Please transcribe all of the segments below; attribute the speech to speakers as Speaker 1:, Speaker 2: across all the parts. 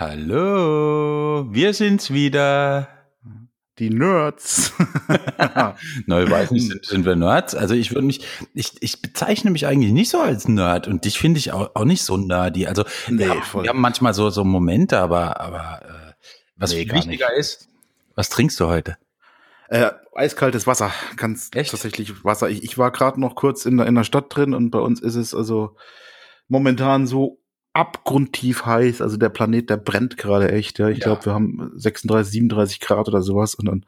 Speaker 1: Hallo, wir sind's wieder.
Speaker 2: Die Nerds.
Speaker 1: Neu weiß nicht, sind, sind wir Nerds? Also ich würde mich, ich, ich bezeichne mich eigentlich nicht so als Nerd und dich finde ich auch, auch nicht so nerdy. Also
Speaker 2: Nee,
Speaker 1: wir, haben, wir haben manchmal so, so Momente, aber, aber äh, was
Speaker 2: Nee,
Speaker 1: wichtiger ist, was trinkst du heute?
Speaker 2: Äh, eiskaltes Wasser, ganz
Speaker 1: Echt?
Speaker 2: tatsächlich Wasser. Ich, ich war gerade noch kurz in der, in der Stadt drin und bei uns ist es also momentan so abgrundtief heiß. Also der Planet, der brennt gerade echt. Ja, ich
Speaker 1: Ja.
Speaker 2: glaube, wir haben 36, 37 Grad oder sowas und dann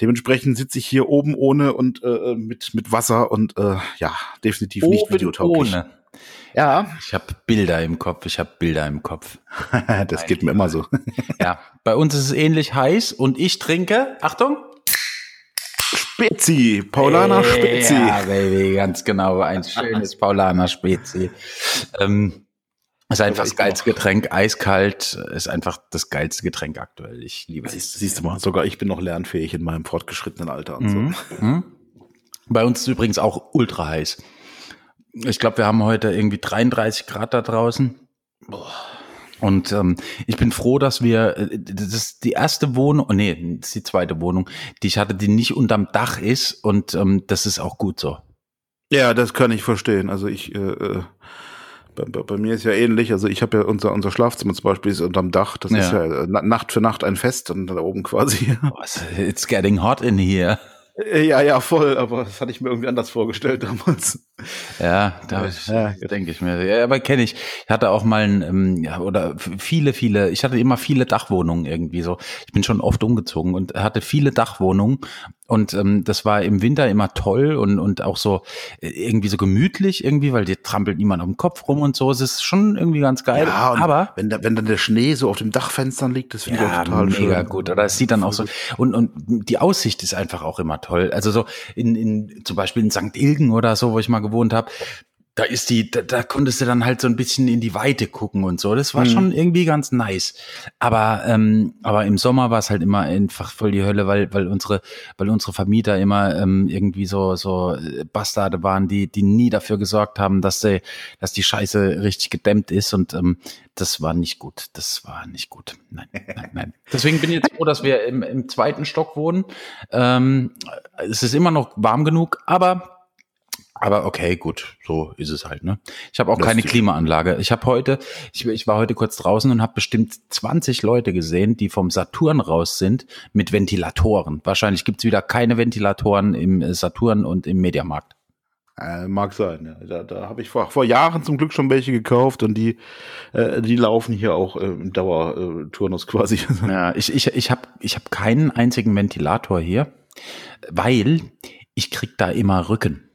Speaker 2: dementsprechend sitze ich hier oben ohne und äh, mit mit Wasser und äh, ja, definitiv nicht
Speaker 1: Oben
Speaker 2: videotauglich.
Speaker 1: ohne.
Speaker 2: Ja,
Speaker 1: Ich habe Bilder im Kopf, ich habe Bilder im Kopf.
Speaker 2: das geht mir immer so.
Speaker 1: Ja, bei uns ist es ähnlich heiß und ich trinke, Achtung,
Speaker 2: Spezi, Paulaner Spezi.
Speaker 1: Ja, Baby, ganz genau. Ein schönes Paulaner Spezi. Ähm, ist einfach das geilste Getränk. Eiskalt ist einfach das geilste Getränk aktuell. Ich liebe es.
Speaker 2: Siehst, siehst du mal, sogar ich bin noch lernfähig in meinem fortgeschrittenen Alter und so.
Speaker 1: Mhm. Mhm. Bei uns ist übrigens auch ultra heiß. Ich glaube, wir haben heute irgendwie 33 Grad da draußen. Und ähm, ich bin froh, dass wir, äh, das ist die erste Wohnung, oh nee, das ist die zweite Wohnung, die ich hatte, die nicht unterm Dach ist. Und ähm, das ist auch gut so.
Speaker 2: Ja, das kann ich verstehen. Also ich, äh, äh, bei, bei, mir ist ja ähnlich. Also ich habe ja unser, unser Schlafzimmer zum Beispiel ist unterm Dach. Das ist
Speaker 1: Ja.
Speaker 2: ja äh, Na- Nacht für Nacht ein Fest und da oben quasi.
Speaker 1: It's getting hot in here.
Speaker 2: Äh, ja, ja, voll. Aber das hatte ich mir irgendwie anders vorgestellt damals.
Speaker 1: Ja, da
Speaker 2: Ja,
Speaker 1: denke ich mir. Ja, aber kenne ich. Ich hatte auch mal ein, ähm, ja, oder viele, viele, ich hatte immer viele Dachwohnungen irgendwie so. Ich bin schon oft umgezogen und hatte viele Dachwohnungen. Und ähm, das war im Winter immer toll und, und auch so äh, irgendwie so gemütlich irgendwie, weil dir trampelt niemand dem Kopf rum und so. Es ist schon irgendwie ganz geil.
Speaker 2: Ja,
Speaker 1: aber
Speaker 2: wenn, da, wenn dann der Schnee so auf dem Dachfenstern liegt, das finde ich
Speaker 1: ja,
Speaker 2: auch total
Speaker 1: mega
Speaker 2: schön.
Speaker 1: gut. Oder es sieht dann auch so und und die Aussicht ist einfach auch immer toll. Also so in, in zum Beispiel in St. Ilgen oder so, wo ich mal gewohnt habe, da ist die, da, da konntest du dann halt so ein bisschen in die Weite gucken und so. Das war
Speaker 2: Mhm.
Speaker 1: schon irgendwie ganz nice. Aber ähm, aber im Sommer war es halt immer einfach voll die Hölle, weil weil unsere weil unsere Vermieter immer ähm, irgendwie so so äh, Bastarde waren, die die nie dafür gesorgt haben, dass sie, dass die Scheiße richtig gedämmt ist und ähm, das war nicht gut. Das war nicht gut. Nein, nein, nein. Deswegen bin ich jetzt froh, dass wir im, im zweiten Stock wohnen. Ähm, es ist immer noch warm genug, aber aber okay, gut, so ist es halt. Ne? Ich habe auch
Speaker 2: Das
Speaker 1: keine Klimaanlage. Ich habe heute, ich, ich war heute kurz draußen und habe bestimmt 20 Leute gesehen, die vom Saturn raus sind mit Ventilatoren. Wahrscheinlich gibt's wieder keine Ventilatoren im äh, Saturn und im Mediamarkt.
Speaker 2: Äh, mag sein, ja. Da, da habe ich vor, vor Jahren zum Glück schon welche gekauft und die, äh, die laufen hier auch äh, im Dauerturnus quasi.
Speaker 1: Ja, ich, ich, ich habe ich hab keinen einzigen Ventilator hier, weil ich krieg da immer Rücken.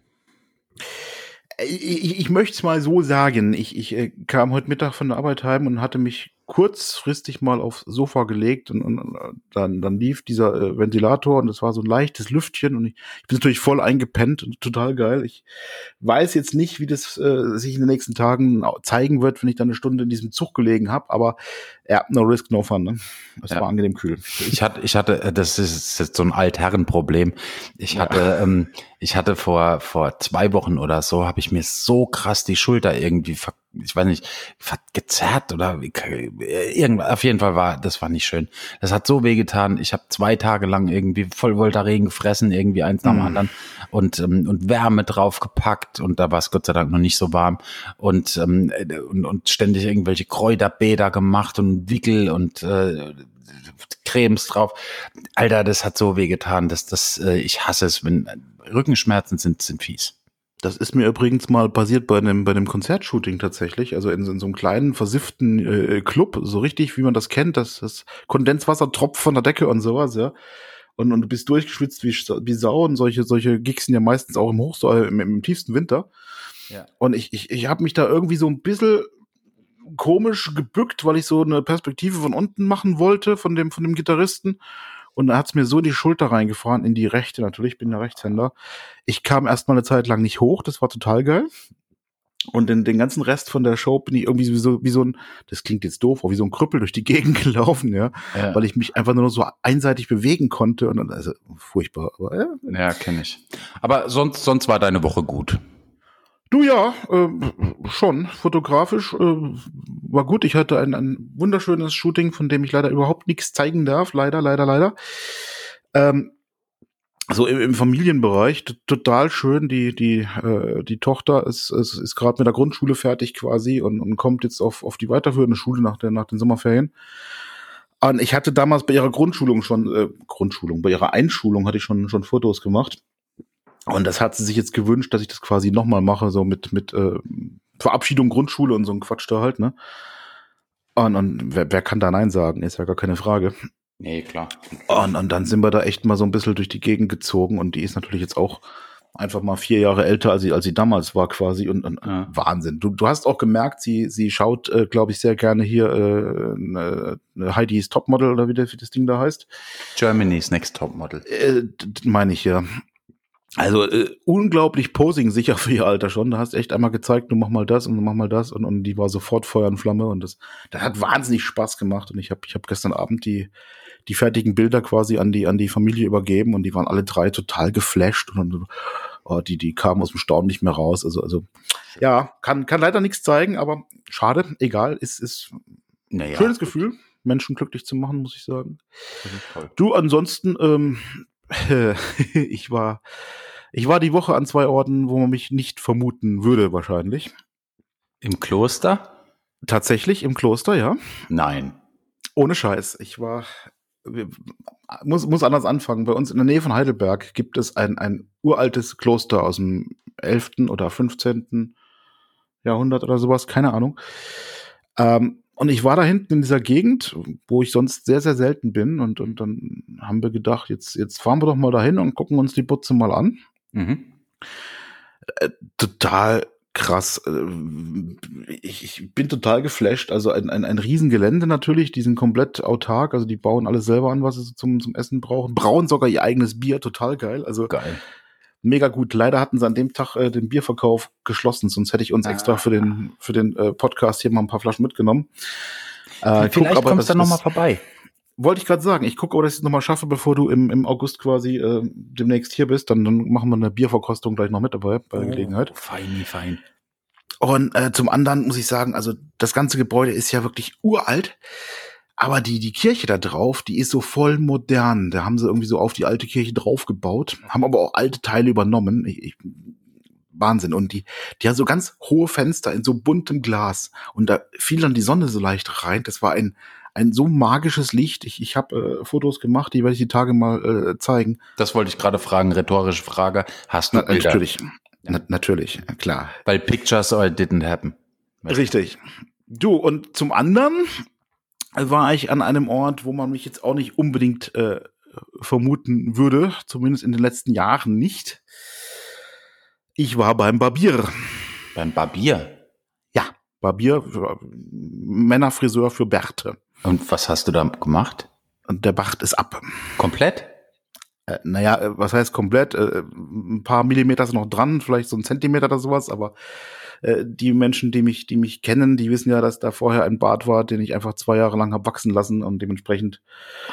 Speaker 2: Ich, ich, möchte es mal so sagen. Ich, ich äh, kam heute Mittag von der Arbeit heim und hatte mich kurzfristig mal aufs Sofa gelegt und, und äh, dann, dann lief dieser äh, Ventilator und es war so ein leichtes Lüftchen und ich, ich bin natürlich voll eingepennt und total geil. Ich weiß jetzt nicht, wie das äh, sich in den nächsten Tagen zeigen wird, wenn ich dann eine Stunde in diesem Zug gelegen habe, aber ja, no risk, no fun. Ne? Es
Speaker 1: Ja.
Speaker 2: war angenehm kühl.
Speaker 1: Ich hatte, ich hatte, äh, das ist jetzt so ein Altherrenproblem. Ich hatte, ähm, ich hatte vor vor zwei Wochen oder so, habe ich mir so krass die Schulter irgendwie, ver, ich weiß nicht, gezerrt oder irgendwas. Auf jeden Fall war, das war nicht schön. Das hat so wehgetan. Ich habe zwei Tage lang irgendwie voll Voltaren gefressen, irgendwie eins nach dem
Speaker 2: Mm.
Speaker 1: anderen und ähm, und Wärme draufgepackt und da war es Gott sei Dank noch nicht so warm und ähm, und, und ständig irgendwelche Kräuterbäder gemacht und Wickel und äh, Cremes drauf. Alter, das hat so wehgetan, dass das, äh, ich hasse es, wenn Rückenschmerzen sind, sind fies.
Speaker 2: Das ist mir übrigens mal passiert bei einem, bei einem Konzertshooting tatsächlich, also in, in so einem kleinen, versifften äh, Club, so richtig, wie man das kennt, dass das Kondenswasser tropft von der Decke und sowas, ja. Und, und du bist durchgeschwitzt wie, wie Sau und solche, solche Gigs sind ja meistens auch im Hochsommer, im, im tiefsten Winter.
Speaker 1: Ja.
Speaker 2: Und ich, ich, ich habe mich da irgendwie so ein bisschen komisch gebückt, weil ich so eine Perspektive von unten machen wollte, von dem, von dem Gitarristen. Und dann hat's mir so die Schulter reingefahren, in die rechte natürlich, ich bin ja Rechtshänder. Ich kam erstmal eine Zeit lang nicht hoch, das war total geil. Und den, den ganzen Rest von der Show bin ich irgendwie wie so, wie so ein, das klingt jetzt doof, aber wie so ein Krüppel durch die Gegend gelaufen, ja.
Speaker 1: Ja,
Speaker 2: Weil ich mich einfach nur so einseitig bewegen konnte. Und dann, also furchtbar. Aber ja,
Speaker 1: ja kenne ich. Aber sonst, sonst war deine Woche gut.
Speaker 2: Du ja, äh, schon. Fotografisch äh, war gut. Ich hatte ein, ein wunderschönes Shooting, von dem ich leider überhaupt nichts zeigen darf. Leider, leider, leider. Ähm, so im, im Familienbereich total schön. Die die äh, die Tochter ist ist, ist gerade mit der Grundschule fertig quasi und, und kommt jetzt auf auf die weiterführende Schule nach der nach den Sommerferien. Und ich hatte damals bei ihrer Grundschulung schon äh, Grundschulung, bei ihrer Einschulung hatte ich schon schon Fotos gemacht. Und das hat sie sich jetzt gewünscht, dass ich das quasi nochmal mache, so mit, mit äh, Verabschiedung Grundschule und so ein Quatsch da halt, ne? Und, und wer, wer kann da Nein sagen? Ist ja gar keine Frage.
Speaker 1: Nee, klar.
Speaker 2: Und, und dann sind wir da echt mal so ein bisschen durch die Gegend gezogen und die ist natürlich jetzt auch einfach mal vier Jahre älter, als sie, als sie damals war quasi und, und ja. Wahnsinn. Du, du hast auch gemerkt, sie, sie schaut, äh, glaube ich, sehr gerne hier äh, ne, ne Heidi's Topmodel oder wie das, wie das Ding da heißt.
Speaker 1: Germany's Next Topmodel.
Speaker 2: Äh, meine ich ja. Also äh, unglaublich posing sicher für ihr Alter schon. Da hast echt einmal gezeigt, du mach mal das und du mach mal das und, und die war sofort Feuer und Flamme und das, das hat wahnsinnig Spaß gemacht und ich habe ich hab gestern Abend die die fertigen Bilder quasi an die an die Familie übergeben und die waren alle drei total geflasht und, oh, die die kamen aus dem Staunen nicht mehr raus. Also also ja kann kann leider nichts zeigen, aber schade, egal, ist ist naja. schönes Gefühl. Menschen glücklich zu machen, muss ich sagen. Du, ansonsten, ähm, ich war, ich war die Woche an zwei Orten, wo man mich nicht vermuten würde, wahrscheinlich.
Speaker 1: Im Kloster?
Speaker 2: Tatsächlich im Kloster, ja.
Speaker 1: Nein.
Speaker 2: Ohne Scheiß. Ich war, muss, muss anders anfangen. Bei uns in der Nähe von Heidelberg gibt es ein, ein uraltes Kloster aus dem 11. oder 15. Jahrhundert oder sowas, keine Ahnung. Ähm, und ich war da hinten in dieser Gegend, wo ich sonst sehr, sehr selten bin. Und, und dann haben wir gedacht, jetzt, jetzt fahren wir doch mal dahin und gucken uns die Butze mal an. Mhm. Äh, total krass. Äh, ich, ich, bin total geflasht. Also ein, ein, ein Riesengelände natürlich, die sind komplett autark, also die bauen alles selber an, was sie zum, zum Essen brauchen. Brauen sogar ihr eigenes Bier, total geil. Also
Speaker 1: geil
Speaker 2: mega gut. Leider hatten sie an dem Tag äh, den Bierverkauf geschlossen, sonst hätte ich uns ah. extra für den, für den äh, Podcast hier mal ein paar Flaschen mitgenommen.
Speaker 1: Äh, Vielleicht guck, kommst du dann nochmal vorbei.
Speaker 2: Wollte ich gerade sagen, ich gucke, ob ich das nochmal schaffe, bevor du im, im August quasi äh, demnächst hier bist. Dann, dann machen wir eine Bierverkostung gleich noch mit dabei bei der oh, Gelegenheit.
Speaker 1: Fein, fein.
Speaker 2: Und äh, zum anderen muss ich sagen, also das ganze Gebäude ist ja wirklich uralt. Aber die, die Kirche da drauf, die ist so voll modern. Da haben sie irgendwie so auf die alte Kirche draufgebaut, haben aber auch alte Teile übernommen. Ich, ich, Wahnsinn. Und die, die haben so ganz hohe Fenster in so buntem Glas. Und da fiel dann die Sonne so leicht rein. Das war ein, ein so magisches Licht. Ich, ich habe äh, Fotos gemacht, die werde ich die Tage mal äh, zeigen.
Speaker 1: Das wollte ich gerade fragen, rhetorische Frage. Hast du
Speaker 2: Na, Bilder? Natürlich, Na, natürlich, klar.
Speaker 1: Weil pictures it didn't happen.
Speaker 2: Richtig. Du, und zum anderen war ich an einem Ort, wo man mich jetzt auch nicht unbedingt äh, vermuten würde, zumindest in den letzten Jahren nicht. Ich war beim Barbier.
Speaker 1: Beim Barbier?
Speaker 2: Ja, Barbier, Männerfriseur für Bärte.
Speaker 1: Und was hast du da gemacht?
Speaker 2: Und der Bart ist ab.
Speaker 1: Komplett?
Speaker 2: Äh, naja, äh, was heißt komplett? Äh, ein paar Millimeter sind noch dran, vielleicht so ein Zentimeter oder sowas, aber äh, die Menschen, die mich, die mich kennen, die wissen ja, dass da vorher ein Bart war, den ich einfach zwei Jahre lang habe wachsen lassen und dementsprechend,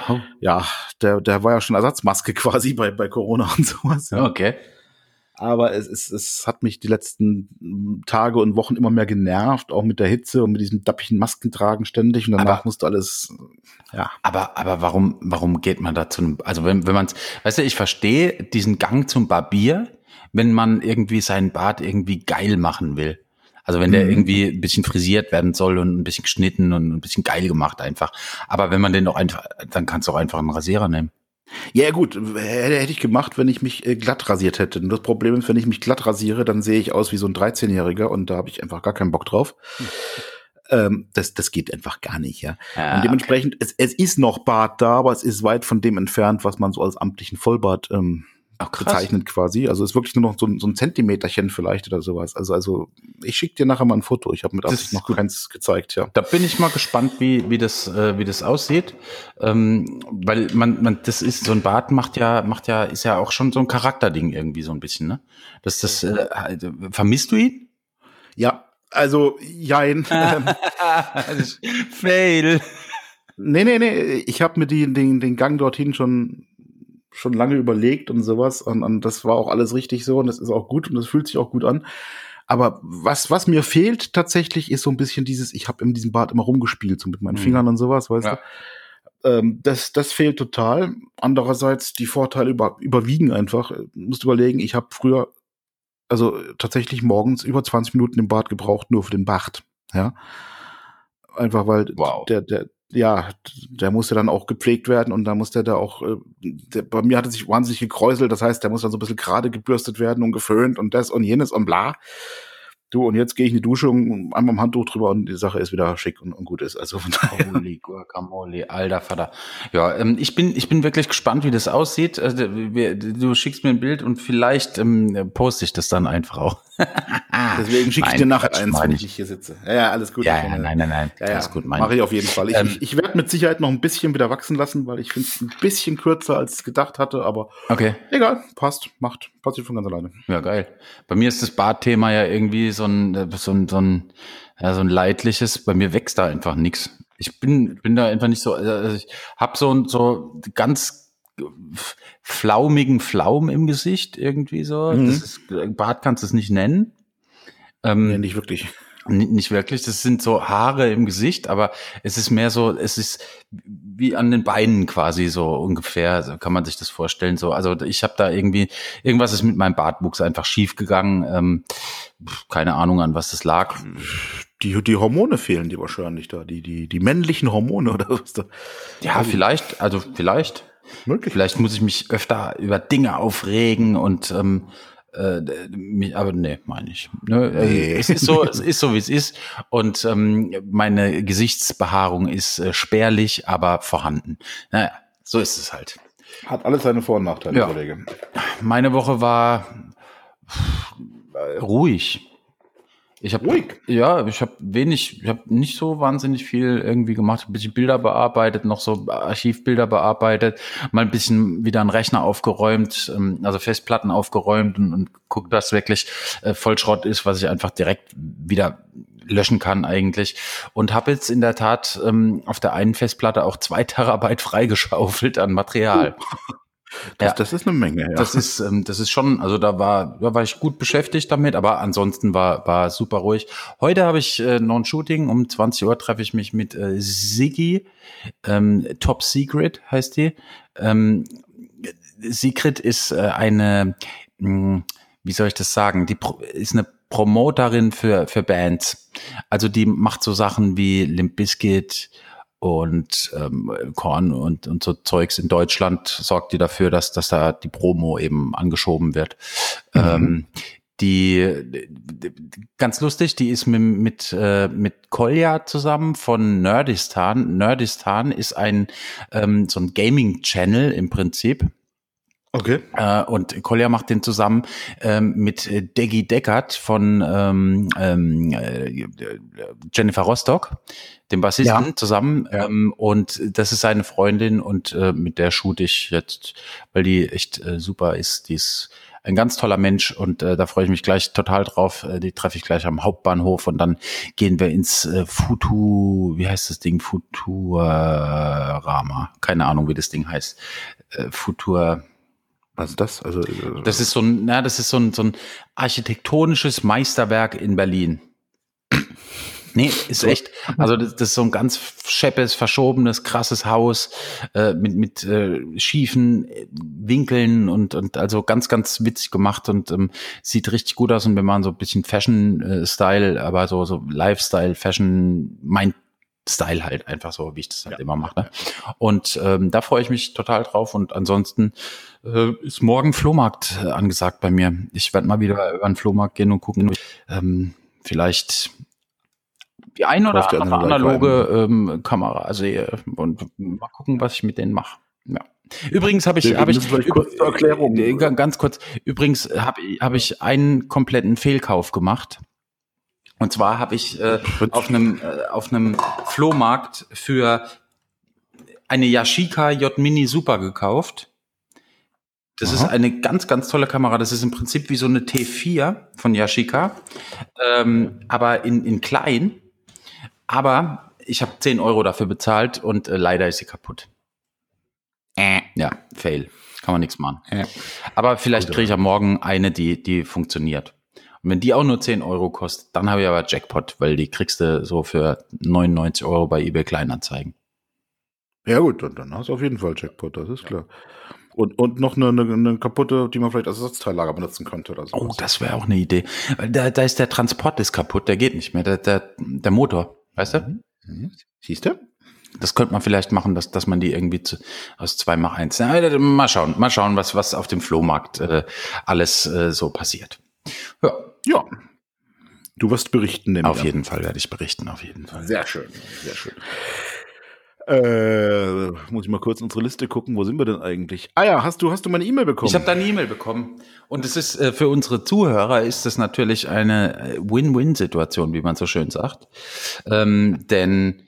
Speaker 2: oh. ja, der, der war ja schon Ersatzmaske quasi bei, bei Corona und sowas. Ja.
Speaker 1: Okay.
Speaker 2: Aber es, es, es hat mich die letzten Tage und Wochen immer mehr genervt, auch mit der Hitze und mit diesem dappigen Maskentragen ständig. Und danach aber, musste alles,
Speaker 1: ja. Aber, aber warum, warum geht man da zu einem, also wenn, wenn man weißt du, ich verstehe diesen Gang zum Barbier, wenn man irgendwie seinen Bart irgendwie geil machen will. Also wenn der mhm. irgendwie ein bisschen frisiert werden soll und ein bisschen geschnitten und ein bisschen geil gemacht einfach. Aber wenn man den doch einfach, dann kannst du auch einfach einen Rasierer nehmen.
Speaker 2: Ja, gut, hätte ich gemacht, wenn ich mich äh, glatt rasiert hätte. Und das Problem ist, wenn ich mich glatt rasiere, dann sehe ich aus wie so ein 13-Jähriger und da habe ich einfach gar keinen Bock drauf. Hm. Ähm, das, das geht einfach gar nicht, ja. ja und dementsprechend, okay. es, es ist noch Bart da, aber es ist weit von dem entfernt, was man so als amtlichen Vollbart ähm, Ach, bezeichnet quasi. Also ist wirklich nur noch so, so, ein Zentimeterchen vielleicht oder sowas. Also, also ich schicke dir nachher mal ein Foto. Ich habe mit Absicht noch gut. keins gezeigt, ja.
Speaker 1: Da bin ich mal gespannt, wie, wie, das, äh, wie das aussieht. Ähm, weil man, man, das ist, so ein Bart macht ja, macht ja, ist ja auch schon so ein Charakterding irgendwie so ein bisschen, ne? Das, das, äh, vermisst du ihn?
Speaker 2: Ja, also, jein.
Speaker 1: Fail.
Speaker 2: Nee, nee, nee. Ich habe mir die, den, den Gang dorthin schon schon lange überlegt und sowas. Und, und das war auch alles richtig so und das ist auch gut und das fühlt sich auch gut an. Aber was, was mir fehlt tatsächlich, ist so ein bisschen dieses, ich habe in diesem Bad immer rumgespielt, so mit meinen mhm. Fingern und sowas, weißt ja. du? Ähm, das, das fehlt total. Andererseits, die Vorteile über, überwiegen einfach. Du musst überlegen, ich habe früher, also tatsächlich morgens über 20 Minuten im Bad gebraucht, nur für den Bart. Ja. Einfach weil wow. der, der, ja, der musste dann auch gepflegt werden und da musste der da auch, äh, der, bei mir hat er sich wahnsinnig gekräuselt, das heißt, der muss dann so ein bisschen gerade gebürstet werden und geföhnt und das und jenes und bla. Du, und jetzt gehe ich in die Dusche und einmal am Handtuch drüber und die Sache ist wieder schick und, und gut ist. Also von daher.
Speaker 1: Holy Guacamole, alter Vater. Ja, ähm, ich bin, ich bin wirklich gespannt, wie das aussieht. Also, wir, du schickst mir ein Bild und vielleicht ähm, poste ich das dann einfach auch.
Speaker 2: Deswegen schicke ich dir nachher eins, wenn ich. ich hier sitze.
Speaker 1: Ja, ja, alles gut.
Speaker 2: Ja, ja nein, nein, nein. Ja, ja, alles gut. Mache ich auf jeden Fall. Ich, ähm, ich werde mit Sicherheit noch ein bisschen wieder wachsen lassen, weil ich finde es ein bisschen kürzer, als ich gedacht hatte, aber
Speaker 1: okay.
Speaker 2: egal, passt, macht, passiert von ganz alleine.
Speaker 1: Ja, geil. Bei mir ist das Bartthema ja irgendwie so ein, so ein, so ein, ja, so ein leidliches. Bei mir wächst da einfach nichts. Ich bin, bin da einfach nicht so, also ich habe so ein, so ganz flaumigen Flaum im Gesicht irgendwie so. Mhm. Das ist, Bart kannst du es nicht nennen.
Speaker 2: Ähm, nee, nicht wirklich.
Speaker 1: Nicht wirklich. Das sind so Haare im Gesicht, aber es ist mehr so, es ist wie an den Beinen quasi so ungefähr, so kann man sich das vorstellen. So, also ich habe da irgendwie irgendwas ist mit meinem Bartwuchs einfach schief gegangen. Ähm, keine Ahnung an was das lag.
Speaker 2: Die, die Hormone fehlen die wahrscheinlich da, die die die männlichen Hormone oder was da.
Speaker 1: Ja, vielleicht. Also vielleicht. Möglich. Vielleicht muss ich mich öfter über Dinge aufregen und ähm, äh, aber nee, meine ich. Ne? Also, nee. Es ist so, es ist so, wie es ist. Und ähm, meine Gesichtsbehaarung ist äh, spärlich, aber vorhanden. Naja, so ist es halt.
Speaker 2: Hat alles seine Vor- und Nachteile,
Speaker 1: ja. Kollege. Meine Woche war ruhig. Ich habe ja, ich habe wenig, ich habe nicht so wahnsinnig viel irgendwie gemacht, ein bisschen Bilder bearbeitet, noch so Archivbilder bearbeitet, mal ein bisschen wieder einen Rechner aufgeräumt, ähm, also Festplatten aufgeräumt und, und guckt, dass wirklich äh, Vollschrott ist, was ich einfach direkt wieder löschen kann eigentlich. Und habe jetzt in der Tat ähm, auf der einen Festplatte auch zwei Terabyte freigeschaufelt an Material.
Speaker 2: Das, ja, das ist eine Menge.
Speaker 1: Ja. Das ist, ähm, das ist schon, also da war, da war ich gut beschäftigt damit, aber ansonsten war, war super ruhig. Heute habe ich äh, noch ein Shooting. Um 20 Uhr treffe ich mich mit äh, Siggi. Ähm, Top Secret heißt die. Ähm, Secret ist äh, eine, mh, hm, wie soll ich das sagen? Die ist eine Promoterin für, für Bands. Also die macht so Sachen wie Limp Bizkit, und ähm, Korn und, und so Zeugs in Deutschland sorgt die dafür, dass, dass da die Promo eben angeschoben wird. Mhm. Ähm, die, die, ganz lustig, die ist mit, mit, äh, mit Kolja zusammen von Nerdistan. Nerdistan ist ein ähm, so ein Gaming-Channel im Prinzip.
Speaker 2: Okay.
Speaker 1: Äh, und Kolja macht den zusammen ähm, mit Deggy Deckert von ähm, ähm, äh, Jennifer Rostock dem Bassisten ja. zusammen. Ja. Ähm, und das ist seine Freundin und äh, mit der shoot ich jetzt, weil die echt äh, super ist. Die ist ein ganz toller Mensch und äh, da freue ich mich gleich total drauf. Äh, die treffe ich gleich am Hauptbahnhof und dann gehen wir ins äh, Futu, wie heißt das Ding? Futurama. Keine Ahnung, wie das Ding heißt. Äh, Futur.
Speaker 2: Ist das? Also, äh,
Speaker 1: das ist so ein, na, das ist so ein, so ein architektonisches Meisterwerk in Berlin. Nee, ist echt. Also das, das ist so ein ganz scheppes, verschobenes, krasses Haus äh, mit, mit äh, schiefen äh, Winkeln und, und also ganz, ganz witzig gemacht und ähm, sieht richtig gut aus. Und wir machen so ein bisschen Fashion-Style, aber so, so Lifestyle, Fashion, mein Style halt einfach so, wie ich das halt ja. immer mache. Ne? Und ähm, da freue ich mich total drauf. Und ansonsten äh, ist morgen Flohmarkt äh, angesagt bei mir. Ich werde mal wieder über den Flohmarkt gehen und gucken. Ähm, vielleicht die ein oder andere analoge ähm, Kamera sehe und mal gucken, was ich mit denen mache. Ja. Übrigens habe ich, habe ich kurz zur Erklärung. Äh, ganz kurz. Übrigens habe hab ich einen kompletten Fehlkauf gemacht. Und zwar habe ich äh, auf einem äh, auf einem Flohmarkt für eine Yashica J Mini Super gekauft. Das Aha. ist eine ganz, ganz tolle Kamera. Das ist im Prinzip wie so eine T4 von Yashica, ähm, aber in, in klein. Aber ich habe 10 Euro dafür bezahlt und äh, leider ist sie kaputt. Äh. Ja, fail. Kann man nichts machen. Äh. Aber vielleicht kriege ich am Morgen eine, die, die funktioniert. Und wenn die auch nur 10 Euro kostet, dann habe ich aber Jackpot, weil die kriegst du so für 99 Euro bei eBay Kleinanzeigen.
Speaker 2: Ja gut, dann, dann hast du auf jeden Fall Jackpot, das ist ja. Und, und noch eine, eine, eine kaputte, die man vielleicht als Ersatzteillager benutzen könnte oder so.
Speaker 1: Oh, das wäre auch eine Idee. Weil da, da ist der Transport ist kaputt, der geht nicht mehr, der, der, der Motor, weißt du? Mhm.
Speaker 2: mhm. Siehst du?
Speaker 1: Das könnte man vielleicht machen, dass, dass man die irgendwie zu, aus zwei mach eins. Ja, mal schauen, mal schauen, was, was auf dem Flohmarkt äh, alles äh, so passiert.
Speaker 2: Ja. ja. Du wirst berichten,
Speaker 1: Auf jeden Fall werde ich berichten, auf jeden Fall.
Speaker 2: Sehr schön, sehr schön. Äh, muss ich mal kurz unsere Liste gucken. Wo sind wir denn eigentlich? Ah ja, hast du, hast du meine E-Mail bekommen?
Speaker 1: Ich habe deine E-Mail bekommen. Und es ist äh, für unsere Zuhörer ist das natürlich eine äh, Win-Win-Situation, wie man so schön sagt. Ähm, denn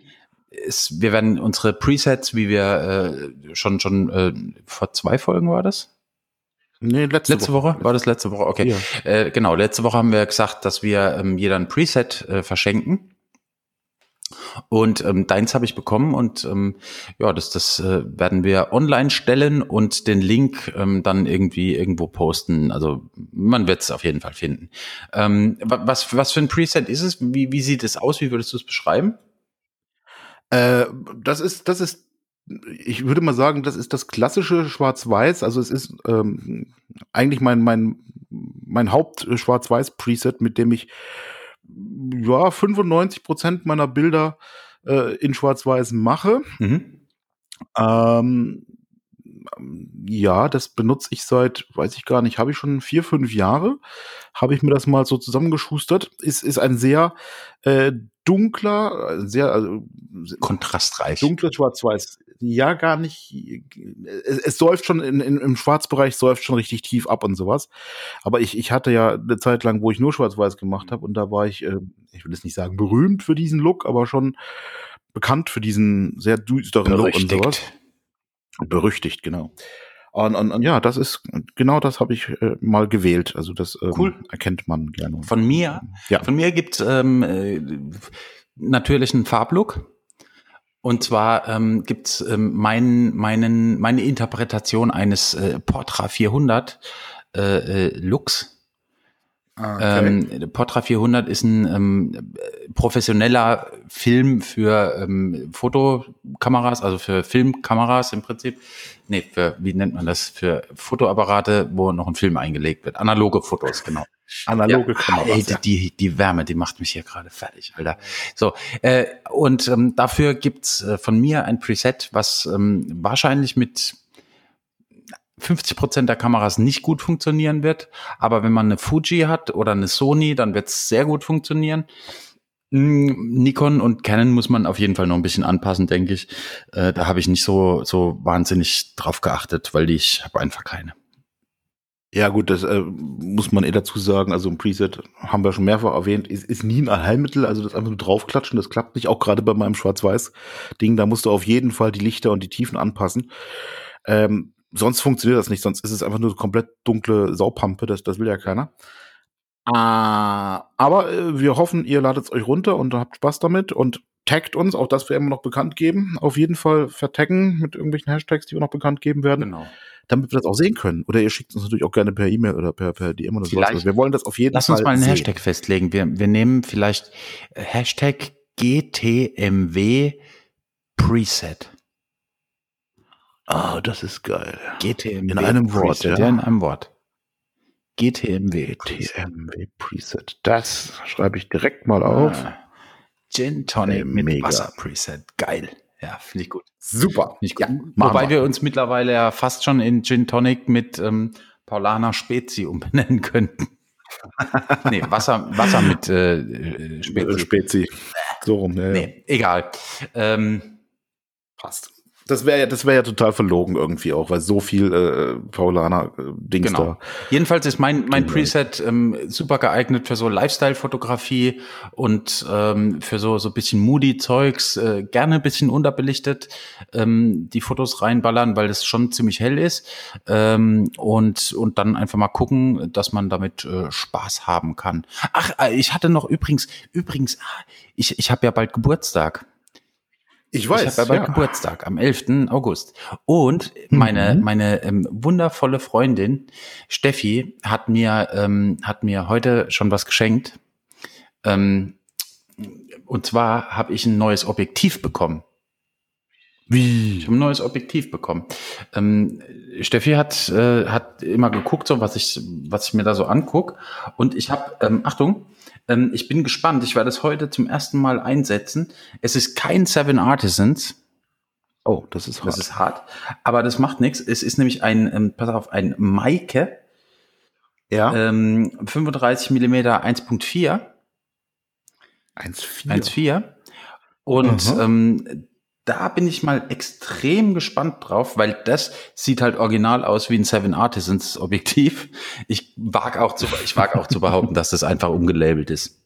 Speaker 1: es, wir werden unsere Presets, wie wir äh, schon schon äh, vor zwei Folgen war das?
Speaker 2: Nee, letzte,
Speaker 1: letzte Woche. Woche. War das letzte Woche? Okay. Ja. Äh, genau, letzte Woche haben wir gesagt, dass wir ähm, jeder ein Preset verschenken. Und ähm, deins habe ich bekommen und ähm, ja, das, das äh, werden wir online stellen und den Link ähm, dann irgendwie irgendwo posten. Also man wird es auf jeden Fall finden. Ähm, was, was für ein Preset ist es? Wie, wie sieht es aus? Wie würdest du es beschreiben?
Speaker 2: Äh, das ist, das ist, ich würde mal sagen, das ist das klassische Schwarz-Weiß. Also es ist ähm, eigentlich mein, mein, mein Haupt-Schwarz-Weiß-Preset, mit dem ich ja, 95 Prozent meiner Bilder äh, in Schwarz-Weiß mache. Mhm. Ähm, ja, das benutze ich seit, weiß ich gar nicht, habe ich schon vier, fünf Jahre. Habe ich mir das mal so zusammengeschustert. Ist, ist ein sehr äh, dunkler, sehr also,
Speaker 1: kontrastreich.
Speaker 2: Dunkles Schwarz-Weiß. Ja, gar nicht. Es, es säuft schon in, in, im Schwarzbereich säuft schon richtig tief ab und sowas. Aber ich, ich hatte ja eine Zeit lang, wo ich nur Schwarz-Weiß gemacht habe und da war ich, äh, ich will jetzt nicht sagen berühmt für diesen Look, aber schon bekannt für diesen sehr düsteren Look und sowas. Berüchtigt, genau. Und, und, und ja, das ist genau das habe ich äh, mal gewählt. Also das ähm, cool. erkennt man gerne.
Speaker 1: Von mir, ja. von mir gibt ähm, äh, natürlich einen Farblook. Und zwar ähm, gibt ähm, mein, meinen, meine Interpretation eines äh, Portra 400 äh, äh, Looks Ah, okay. Ähm, Portra 400 ist ein ähm, professioneller Film für ähm, Fotokameras, also für Filmkameras im Prinzip. Nee, für, wie nennt man das? Für Fotoapparate, wo noch ein Film eingelegt wird. Analoge Fotos, genau.
Speaker 2: Analoge ja, Kameras. Ey,
Speaker 1: die, die, die Wärme, die macht mich hier gerade fertig, Alter. So, äh, und ähm, dafür gibt's äh, von mir ein Preset, was ähm, wahrscheinlich mit 50 Prozent der Kameras nicht gut funktionieren wird. Aber wenn man eine Fuji hat oder eine Sony, dann wird es sehr gut funktionieren. Hm, Nikon und Canon muss man auf jeden Fall noch ein bisschen anpassen, denke ich. Äh, da habe ich nicht so, so wahnsinnig drauf geachtet, weil ich habe einfach keine.
Speaker 2: Ja gut, das äh, muss man eh dazu sagen. Also ein Preset haben wir schon mehrfach erwähnt, ist, ist nie ein Allheilmittel. Also das einfach nur draufklatschen, das klappt nicht. Auch gerade bei meinem Schwarz-Weiß-Ding, da musst du auf jeden Fall die Lichter und die Tiefen anpassen. Ähm, sonst funktioniert das nicht, sonst ist es einfach nur komplett dunkle Saupampe, das, das will ja keiner. Ah, aber äh, wir hoffen, ihr ladet es euch runter und habt Spaß damit und taggt uns, auch das wir immer noch bekannt geben. Auf jeden Fall vertaggen mit irgendwelchen Hashtags, die wir noch bekannt geben werden. Genau. Damit wir das auch sehen können. Oder ihr schickt uns natürlich auch gerne per E-Mail oder per, per DM oder
Speaker 1: sowas. Also wir wollen das auf jeden Lass Fall. Lass uns mal einen sehen. Hashtag festlegen. Wir, wir nehmen vielleicht äh, Hashtag GTMW Preset.
Speaker 2: Ah, das ist geil.
Speaker 1: GTMW.
Speaker 2: In einem Wort,
Speaker 1: Preset, ja. ja. In einem Wort. GTMW.
Speaker 2: GTMW Preset. Das schreibe ich direkt mal auf. Ah.
Speaker 1: Gin Tonic mit Mega. Wasser Preset. Geil. Ja, finde ich gut.
Speaker 2: Super.
Speaker 1: Find ich gut. Ja, Wobei wir. wir uns mittlerweile ja fast schon in Gin Tonic mit ähm, Paulana Spezi umbenennen könnten. nee, Wasser, Wasser mit äh,
Speaker 2: Spezi. Spezi.
Speaker 1: So rum, ja. Nee, egal. Ähm,
Speaker 2: Passt. Das wäre ja, das wäre ja total verlogen irgendwie auch, weil so viel äh, Paulaner-Dings äh, genau. da.
Speaker 1: Jedenfalls ist mein mein Preset ähm, super geeignet für so Lifestyle-Fotografie und ähm, für so so bisschen moody Zeugs, äh, gerne ein bisschen unterbelichtet ähm, die Fotos reinballern, weil es schon ziemlich hell ist ähm, und und dann einfach mal gucken, dass man damit äh, Spaß haben kann. Ach, äh, ich hatte noch übrigens übrigens, ah, ich ich habe ja bald Geburtstag.
Speaker 2: Ich weiß.
Speaker 1: Ich habe ja
Speaker 2: ja.
Speaker 1: Geburtstag am 11. August. Und meine,
Speaker 2: Mhm.
Speaker 1: meine ähm, wundervolle Freundin Steffi hat mir, ähm, hat mir heute schon was geschenkt. Ähm, und zwar habe ich ein neues Objektiv bekommen. Ich
Speaker 2: Wie?
Speaker 1: habe ein neues Objektiv bekommen. Ähm, Steffi hat, äh, hat immer geguckt, so was ich, was ich mir da so anguck. Und ich habe, ähm, Achtung, ähm, ich bin gespannt. Ich werde es heute zum ersten Mal einsetzen. Es ist kein Seven Artisans.
Speaker 2: Oh, das ist hart.
Speaker 1: Das ist hart. Aber das macht nichts. Es ist nämlich ein, ähm, pass auf, ein Maike
Speaker 2: ja.
Speaker 1: ähm, 35 Millimeter 1.4.
Speaker 2: 1,4.
Speaker 1: 1,4. Und
Speaker 2: Aha.
Speaker 1: ähm, da bin ich mal extrem gespannt drauf, weil das sieht halt original aus wie ein Seven Artisans Objektiv. Ich wage auch zu, ich wag auch zu behaupten, dass das einfach umgelabelt ist.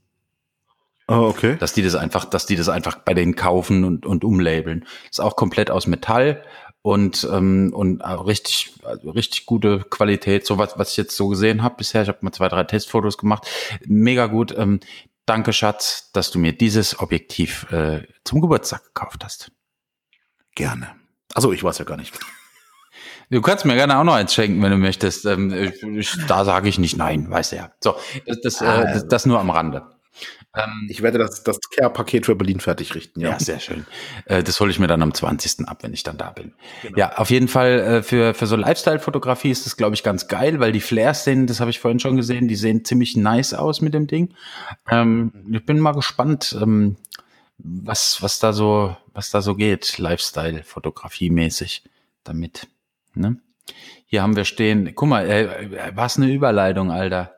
Speaker 2: Oh, okay.
Speaker 1: Dass die das einfach, dass die das einfach bei denen kaufen und, und umlabeln. Ist auch komplett aus Metall und, ähm, und auch richtig, also richtig gute Qualität. So was, was ich jetzt so gesehen habe bisher. Ich habe mal zwei, drei Testfotos gemacht. Mega gut. Ähm, danke, Schatz, dass du mir dieses Objektiv äh, zum Geburtstag gekauft hast.
Speaker 2: Gerne. Also ich weiß ja gar nicht.
Speaker 1: Du kannst mir gerne auch noch eins schenken, wenn du möchtest. Ähm, ich, da sage ich nicht nein, weißt du ja. So, das, das, äh, das, das nur am Rande. Ähm,
Speaker 2: Ich werde das, das Care-Paket für Berlin fertig richten, ja.
Speaker 1: Ja, sehr schön. Äh, Das hole ich mir dann am 20. ab, wenn ich dann da bin. Ja, auf jeden Fall äh, für, für so Lifestyle-Fotografie ist das, glaube ich, ganz geil, weil die Flares sehen, das habe ich vorhin schon gesehen, die sehen ziemlich nice aus mit dem Ding. Ähm, ich bin mal gespannt, ähm, was, was da so, was da so geht, Lifestyle-Fotografie mäßig damit. Ne? Hier haben wir stehen, guck mal, äh, was eine Überleitung, Alter.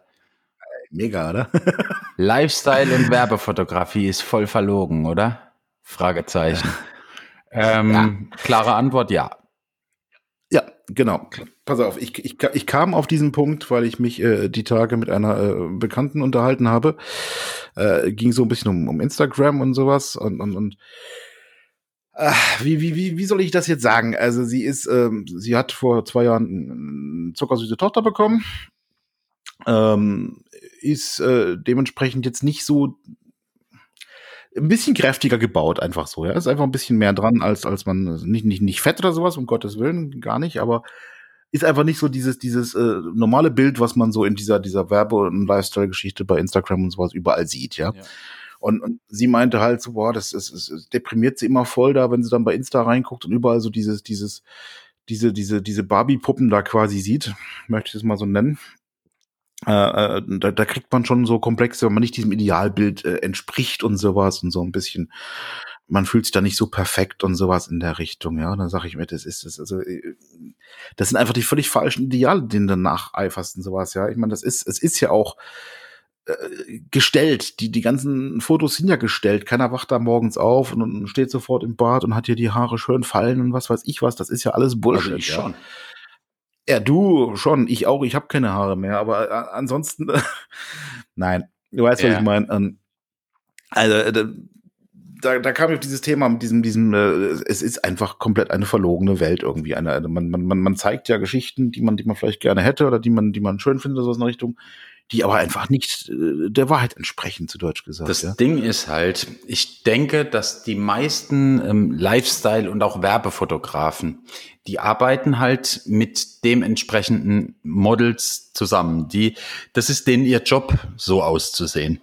Speaker 2: Mega, oder?
Speaker 1: Lifestyle und Werbefotografie ist voll verlogen, oder? Fragezeichen. Ähm, Klare Antwort, ja.
Speaker 2: Genau. Pass auf, ich, ich, ich kam auf diesen Punkt, weil ich mich äh, die Tage mit einer äh, Bekannten unterhalten habe. Äh, ging so ein bisschen um, um Instagram und sowas und, und, und äh, wie, wie, wie, wie soll ich das jetzt sagen? Also sie ist, ähm, sie hat vor zwei Jahren eine zuckersüße Tochter bekommen. Ähm, ist äh, dementsprechend jetzt nicht so ein bisschen kräftiger gebaut, einfach so. Ja, ist einfach ein bisschen mehr dran, als als man also nicht nicht nicht fett oder sowas, um Gottes willen, gar nicht. Aber ist einfach nicht so dieses dieses äh, normale Bild, was man so in dieser dieser Werbe- und Lifestyle-Geschichte bei Instagram und sowas überall sieht, ja.
Speaker 1: Ja.
Speaker 2: Und, und sie meinte halt so, boah, das ist, es deprimiert sie immer voll da, wenn sie dann bei Insta reinguckt und überall so dieses dieses diese diese diese Barbie-Puppen da quasi sieht, möchte ich es mal so nennen. Äh, äh, da, da kriegt man schon so Komplexe, wenn man nicht diesem Idealbild äh, entspricht und sowas und so ein bisschen, man fühlt sich da nicht so perfekt und sowas in der Richtung, ja. Und dann sage ich mir, das ist das, also äh, das sind einfach die völlig falschen Ideale, denen du nacheiferst und sowas, ja. Ich meine, das ist, es ist ja auch äh, gestellt. Die, die ganzen Fotos sind ja gestellt. Keiner wacht da morgens auf und, und steht sofort im Bad und hat hier die Haare schön fallen und was weiß ich was. Das ist ja alles Bullshit.
Speaker 1: Also ich
Speaker 2: ja.
Speaker 1: schon.
Speaker 2: Ja, du schon, ich auch, ich habe keine Haare mehr, aber äh, ansonsten, nein, du weißt, was
Speaker 1: Ja.
Speaker 2: ich meine. Ähm, also, äh, da, da kam ich auf dieses Thema mit diesem, diesem, äh, es ist einfach komplett eine verlogene Welt irgendwie. Eine, man, man, man man zeigt ja Geschichten, die man, die man vielleicht gerne hätte oder die man, die man schön findet oder so in der Richtung, die aber einfach nicht äh, der Wahrheit entsprechen, zu Deutsch gesagt.
Speaker 1: Das
Speaker 2: ja.
Speaker 1: Ding ist halt, ich denke, dass die meisten ähm, Lifestyle- und auch Werbefotografen, die arbeiten halt mit dem entsprechenden Models zusammen. Die, das ist denen ihr Job, so auszusehen.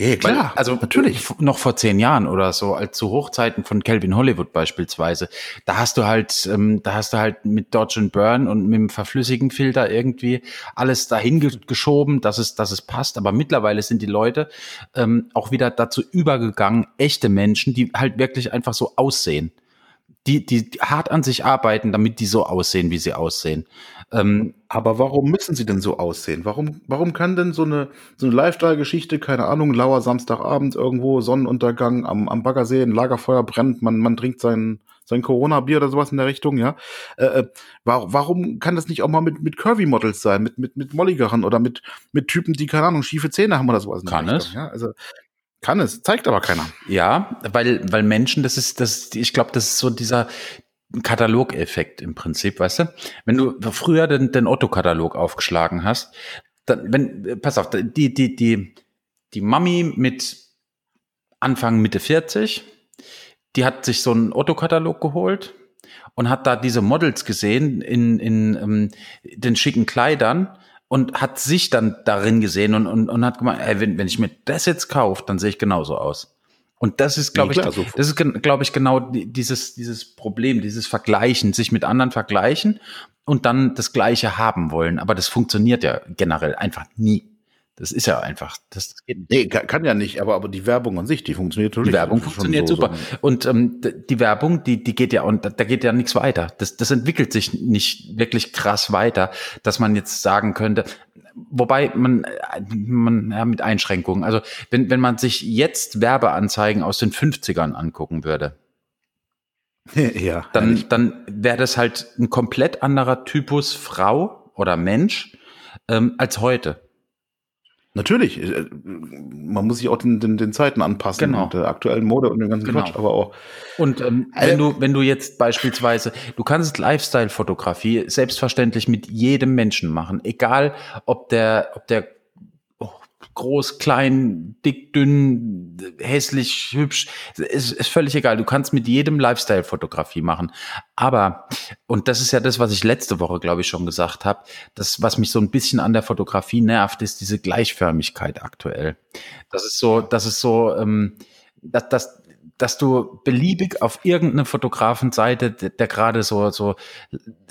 Speaker 2: Ja,
Speaker 1: Weil, also natürlich noch vor zehn Jahren oder so, als zu Hochzeiten von Calvin Hollywood beispielsweise, da hast du halt, ähm, da hast du halt mit Dodge and Burn und mit dem verflüssigen Filter irgendwie alles dahin ge geschoben, dass es, dass es passt. Aber mittlerweile sind die Leute ähm, auch wieder dazu übergegangen, echte Menschen, die halt wirklich einfach so aussehen, die, die hart an sich arbeiten, damit die so aussehen, wie sie aussehen. Ähm,
Speaker 2: Aber warum müssen sie denn so aussehen? Warum, warum kann denn so eine, so eine Lifestyle-Geschichte, keine Ahnung, lauer Samstagabend irgendwo, Sonnenuntergang am, am Baggersee, ein Lagerfeuer brennt, man, man trinkt sein, sein Corona-Bier oder sowas in der Richtung, ja? Äh, äh, warum, warum kann das nicht auch mal mit, mit Curvy-Models sein, mit, mit, mit Molligeren oder mit, mit Typen, die, keine Ahnung, schiefe Zähne haben oder sowas in der
Speaker 1: Kann
Speaker 2: Richtung,
Speaker 1: es.
Speaker 2: Ja? Also, kann es, zeigt aber keiner.
Speaker 1: Ja, weil, weil Menschen, das ist, das, ich glaube, das ist so dieser Katalogeffekt im Prinzip, weißt du? Wenn du früher den, den Otto-Katalog aufgeschlagen hast, dann, wenn, pass auf, die, die, die, die Mami mit Anfang Mitte 40, die hat sich so einen Otto-Katalog geholt und hat da diese Models gesehen in, in ähm, den schicken Kleidern und hat sich dann darin gesehen und, und, und hat gemeint, ey, wenn, wenn ich mir das jetzt kaufe, dann sehe ich genauso aus. Und das ist, glaube ja, ich, so das ist, glaube ich, genau dieses, dieses Problem, dieses Vergleichen, sich mit anderen vergleichen und dann das Gleiche haben wollen. Aber das funktioniert ja generell einfach nie. Das ist ja einfach, das.
Speaker 2: Nee, kann, ja nicht, aber, aber die Werbung an sich, die funktioniert
Speaker 1: natürlich. Die Werbung funktioniert so, super. So. Und ähm, die Werbung, die, die geht ja, und da, da geht ja nichts weiter. Das, das entwickelt sich nicht wirklich krass weiter, dass man jetzt sagen könnte, wobei man, man ja, mit Einschränkungen. Also wenn, wenn man sich jetzt Werbeanzeigen aus den 50ern angucken würde, ja, dann, dann wäre das halt ein komplett anderer Typus Frau oder Mensch ähm, als heute.
Speaker 2: Natürlich, äh, man muss sich auch den, den, den Zeiten anpassen,
Speaker 1: genau.
Speaker 2: der aktuellen Mode und den ganzen genau. Quatsch, aber auch.
Speaker 1: Und ähm, wenn du, wenn du jetzt beispielsweise, du kannst Lifestyle-Fotografie selbstverständlich mit jedem Menschen machen, egal ob der, ob der groß, klein, dick, dünn, hässlich, hübsch, ist, ist völlig egal. Du kannst mit jedem Lifestyle-Fotografie machen. Aber, und das ist ja das, was ich letzte Woche, glaube ich, schon gesagt habe, das, was mich so ein bisschen an der Fotografie nervt, ist diese Gleichförmigkeit aktuell. Das ist so, das ist so, ähm, dass, dass dass du beliebig auf irgendeine Fotografenseite, der, der gerade so, so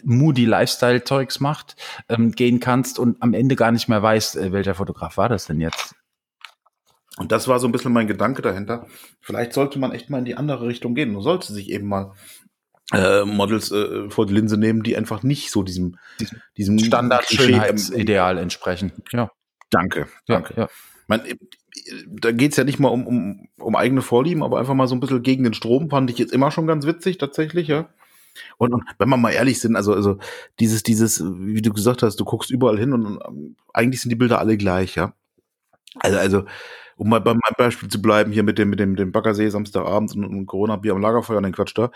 Speaker 1: moody Lifestyle-Zeugs macht, ähm, gehen kannst und am Ende gar nicht mehr weißt, äh, welcher Fotograf war das denn jetzt.
Speaker 2: Und das war so ein bisschen mein Gedanke dahinter. Vielleicht sollte man echt mal in die andere Richtung gehen. Man sollte sich eben mal äh, Models äh, vor die Linse nehmen, die einfach nicht so diesem,
Speaker 1: diesem Standard-Schönheitsideal entsprechen.
Speaker 2: Ja. Danke, danke. Ja, ja. Man, da geht's ja nicht mal um, um, um eigene Vorlieben, aber einfach mal so ein bisschen gegen den Strom, fand ich jetzt immer schon ganz witzig, tatsächlich, ja. Und, und wenn wir mal ehrlich sind, also, also dieses, dieses, wie du gesagt hast, du guckst überall hin und, und eigentlich sind die Bilder alle gleich, ja. Also, also, um mal bei meinem Beispiel zu bleiben, hier mit dem, mit dem, dem Baggersee Samstagabend und, und Corona-Bier am Lagerfeuer und den Quatsch da.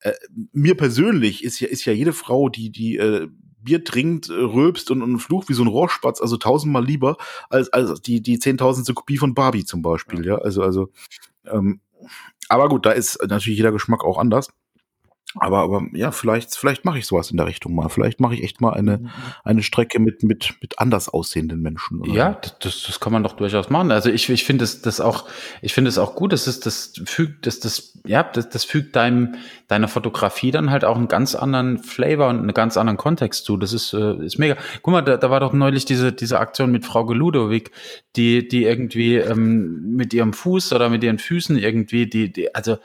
Speaker 2: Äh, mir persönlich ist ja, ist ja jede Frau, die, die äh, Bier trinkt, äh, rülpst und, und flucht wie so ein Rohrspatz, also tausendmal lieber als, als die, die zehntausendste Kopie von Barbie zum Beispiel, ja. Also, also, ähm, aber gut, da ist natürlich jeder Geschmack auch anders. Aber, aber ja, vielleicht, vielleicht mache ich sowas in der Richtung mal. Vielleicht mache ich echt mal eine, mhm. eine Strecke mit, mit, mit anders aussehenden Menschen.
Speaker 1: Oder? Ja, das, das kann man doch durchaus machen. Also ich, ich finde das, das auch, ich finde es auch gut, dass es das fügt, dass das, ja, das, das fügt deinem, deiner Fotografie dann halt auch einen ganz anderen Flavor und einen ganz anderen Kontext zu. Das ist, äh, ist mega. Guck mal, da, da war doch neulich diese, diese Aktion mit Frau Geludowig, die, die irgendwie ähm, mit ihrem Fuß oder mit ihren Füßen irgendwie, die, die, also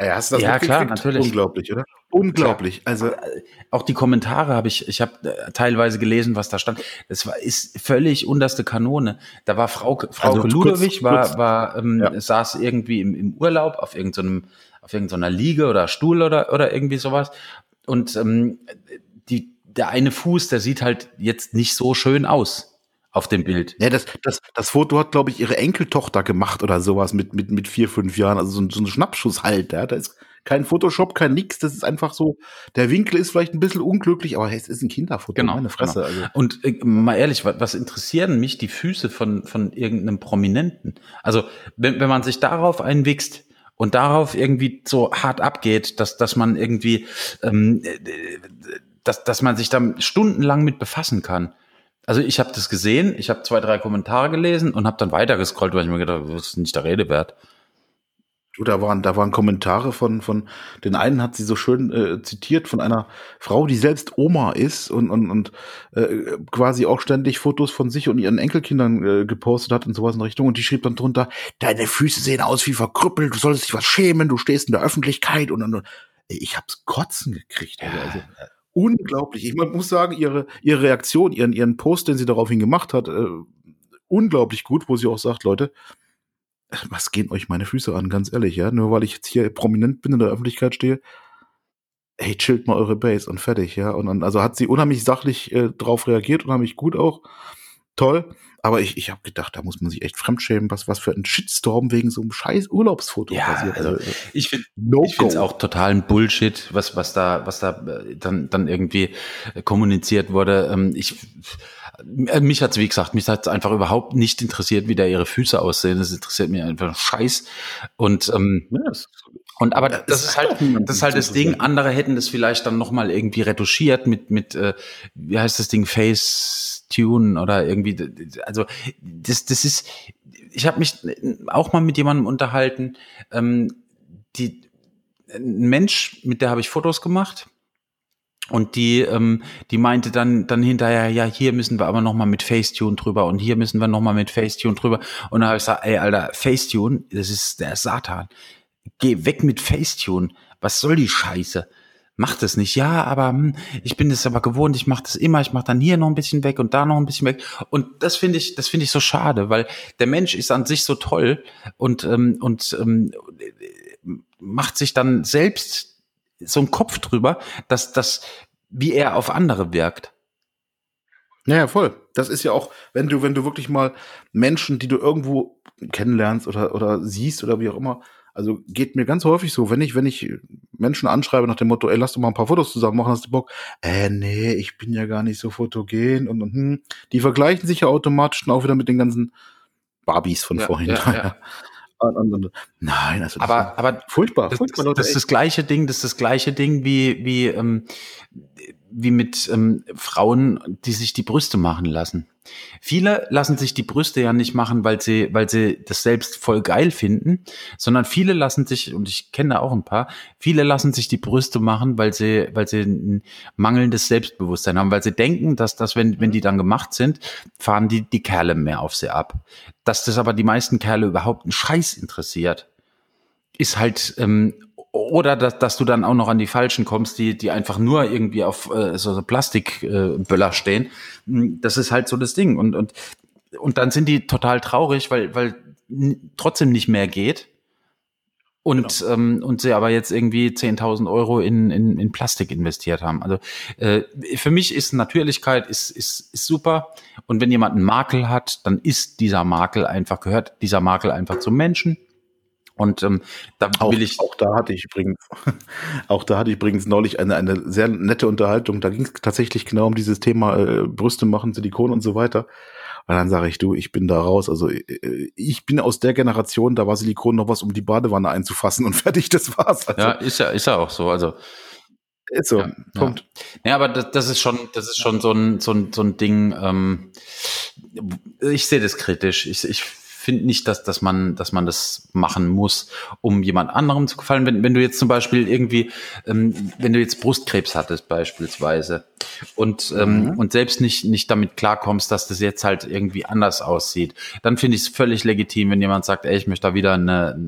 Speaker 2: ja, hast du das
Speaker 1: ja klar, natürlich.
Speaker 2: Unglaublich, oder? Unglaublich. Also äh,
Speaker 1: auch die Kommentare habe ich, ich habe äh, teilweise gelesen, was da stand. Das war ist völlig unterste Kanone. Da war Frau Frau also, Ludwig war kurz, war ähm, ja. saß irgendwie im, im Urlaub auf irgendeinem auf irgendeiner Liege oder Stuhl oder oder irgendwie sowas und ähm, die der eine Fuß, der sieht halt jetzt nicht so schön aus auf dem Bild.
Speaker 2: Ja, das, das, das Foto hat, glaube ich, ihre Enkeltochter gemacht oder sowas mit, mit, mit vier, fünf Jahren. Also so, so ein Schnappschuss halt. Ja. Da ist kein Photoshop, kein nix. Das ist einfach so, der Winkel ist vielleicht ein bisschen unglücklich, aber hey, es ist ein Kinderfoto.
Speaker 1: Genau. Meine Fresse. Genau. Also. Und äh, mal ehrlich, was, was interessieren mich die Füße von, von irgendeinem Prominenten? Also, wenn, wenn man sich darauf einwichst, und darauf irgendwie so hart abgeht, dass, dass man irgendwie, ähm, äh, dass, dass man sich da stundenlang mit befassen kann. Also ich habe das gesehen, ich habe zwei, drei Kommentare gelesen und habe dann weitergescrollt, weil ich mir gedacht, das ist nicht der Rede wert.
Speaker 2: Du, da waren, da waren Kommentare von, von, den einen hat sie so schön äh, zitiert von einer Frau, die selbst Oma ist und, und, und äh, quasi auch ständig Fotos von sich und ihren Enkelkindern äh, gepostet hat und sowas in Richtung. Und die schrieb dann drunter, deine Füße sehen aus wie verkrüppelt, du solltest dich was schämen, du stehst in der Öffentlichkeit und, und. Ich hab's kotzen gekriegt. Also, also unglaublich. Ich muss sagen, ihre, ihre Reaktion, ihren, ihren Post, den sie daraufhin gemacht hat, äh, unglaublich gut, wo sie auch sagt, Leute, was gehen euch meine Füße an, ganz ehrlich, ja? Nur weil ich jetzt hier prominent bin in der Öffentlichkeit stehe, hey, chillt mal eure Base und fertig, ja? Und dann, also hat sie unheimlich sachlich äh, drauf reagiert, unheimlich gut auch. Toll. Aber ich, ich habe gedacht, da muss man sich echt fremdschämen, was, was für ein Shitstorm wegen so einem scheiß Urlaubsfoto
Speaker 1: ja, passiert. Also, also ich finde no ich finde es auch totalen Bullshit, was, was da, was da äh, dann, dann irgendwie kommuniziert wurde. Ähm, ich, äh, mich hat's wie gesagt, mich hat's einfach überhaupt nicht interessiert, wie da ihre Füße aussehen. Das interessiert mich einfach Scheiß. Und ähm, ja, Und aber das, das ist halt, das ist halt das Ding. Andere hätten das vielleicht dann nochmal irgendwie retuschiert mit, mit, äh, wie heißt das Ding, Face-Tune oder irgendwie, also das, das ist, ich habe mich auch mal mit jemandem unterhalten, ähm, die, ein Mensch, mit der habe ich Fotos gemacht. Und die, ähm, die meinte dann, dann hinterher, ja, hier müssen wir aber noch mal mit Facetune drüber und hier müssen wir noch mal mit Facetune drüber. Und dann habe ich gesagt, ey, Alter, Facetune, das ist der Satan geh weg mit Facetune. Was soll die Scheiße? Mach das nicht. Ja, aber hm, ich bin das aber gewohnt. Ich mache das immer. Ich mache dann hier noch ein bisschen weg und da noch ein bisschen weg. Und das finde ich, das finde ich so schade, weil der Mensch ist an sich so toll und ähm, und ähm, macht sich dann selbst so einen Kopf drüber, dass das wie er auf andere wirkt.
Speaker 2: Naja, voll. Das ist ja auch, wenn du, wenn du wirklich mal Menschen, die du irgendwo kennenlernst oder, oder siehst oder wie auch immer, also geht mir ganz häufig so, wenn ich, wenn ich Menschen anschreibe nach dem Motto, ey, lass doch mal ein paar Fotos zusammen machen, hast du Bock? Äh, nee, ich bin ja gar nicht so fotogen und, und hm, die vergleichen sich ja automatisch dann auch wieder mit den ganzen Barbies von
Speaker 1: ja,
Speaker 2: vorhin.
Speaker 1: Ja, ja.
Speaker 2: Nein, also
Speaker 1: aber, aber
Speaker 2: furchtbar.
Speaker 1: Das,
Speaker 2: furchtbar
Speaker 1: das, das ist das gleiche Ding, das ist das gleiche Ding wie, wie, ähm, wie mit ähm, Frauen, die sich die Brüste machen lassen. Viele lassen sich die Brüste ja nicht machen, weil sie, weil sie das selbst voll geil finden, sondern viele lassen sich, und ich kenne auch ein paar, viele lassen sich die Brüste machen, weil sie, weil sie ein mangelndes Selbstbewusstsein haben, weil sie denken, dass das, wenn, wenn die dann gemacht sind, fahren die, die Kerle mehr auf sie ab. Dass das aber die meisten Kerle überhaupt einen Scheiß interessiert, ist halt ähm, oder dass, dass du dann auch noch an die Falschen kommst, die, die einfach nur irgendwie auf äh, so, Plastikböller äh, stehen. Hm, das ist halt so das Ding. Und, und, und dann sind die total traurig, weil, weil trotzdem nicht mehr geht. Und, genau. ähm, und sie aber jetzt irgendwie 10.000 Euro in, in, in Plastik investiert haben. Also äh, für mich ist Natürlichkeit ist, ist, ist super. Und wenn jemand einen Makel hat, dann ist dieser Makel einfach, gehört dieser Makel einfach zum Menschen. Und ähm, da
Speaker 2: auch,
Speaker 1: will ich.
Speaker 2: Auch da hatte ich übrigens, auch da hatte ich übrigens neulich eine, eine sehr nette Unterhaltung. Da ging es tatsächlich genau um dieses Thema äh, Brüste machen, Silikon und so weiter. Und dann sage ich, du, ich bin da raus. Also äh, ich bin aus der Generation, da war Silikon noch was, um die Badewanne einzufassen und fertig, das war's.
Speaker 1: Also, ja, ist ja, ist ja auch so. Also
Speaker 2: ist so. Ja, Punkt.
Speaker 1: Ja, ja aber das, das, ist schon, das ist schon so ein, so ein, so ein Ding. Ähm, ich sehe das kritisch. Ich, ich finde nicht, dass, dass, man, dass man das machen muss, um jemand anderem zu gefallen. Wenn, wenn du jetzt zum Beispiel irgendwie, ähm, wenn du jetzt Brustkrebs hattest beispielsweise und, ähm, mhm. und selbst nicht, nicht damit klarkommst, dass das jetzt halt irgendwie anders aussieht, dann finde ich es völlig legitim, wenn jemand sagt, ey, ich möchte da wieder eine,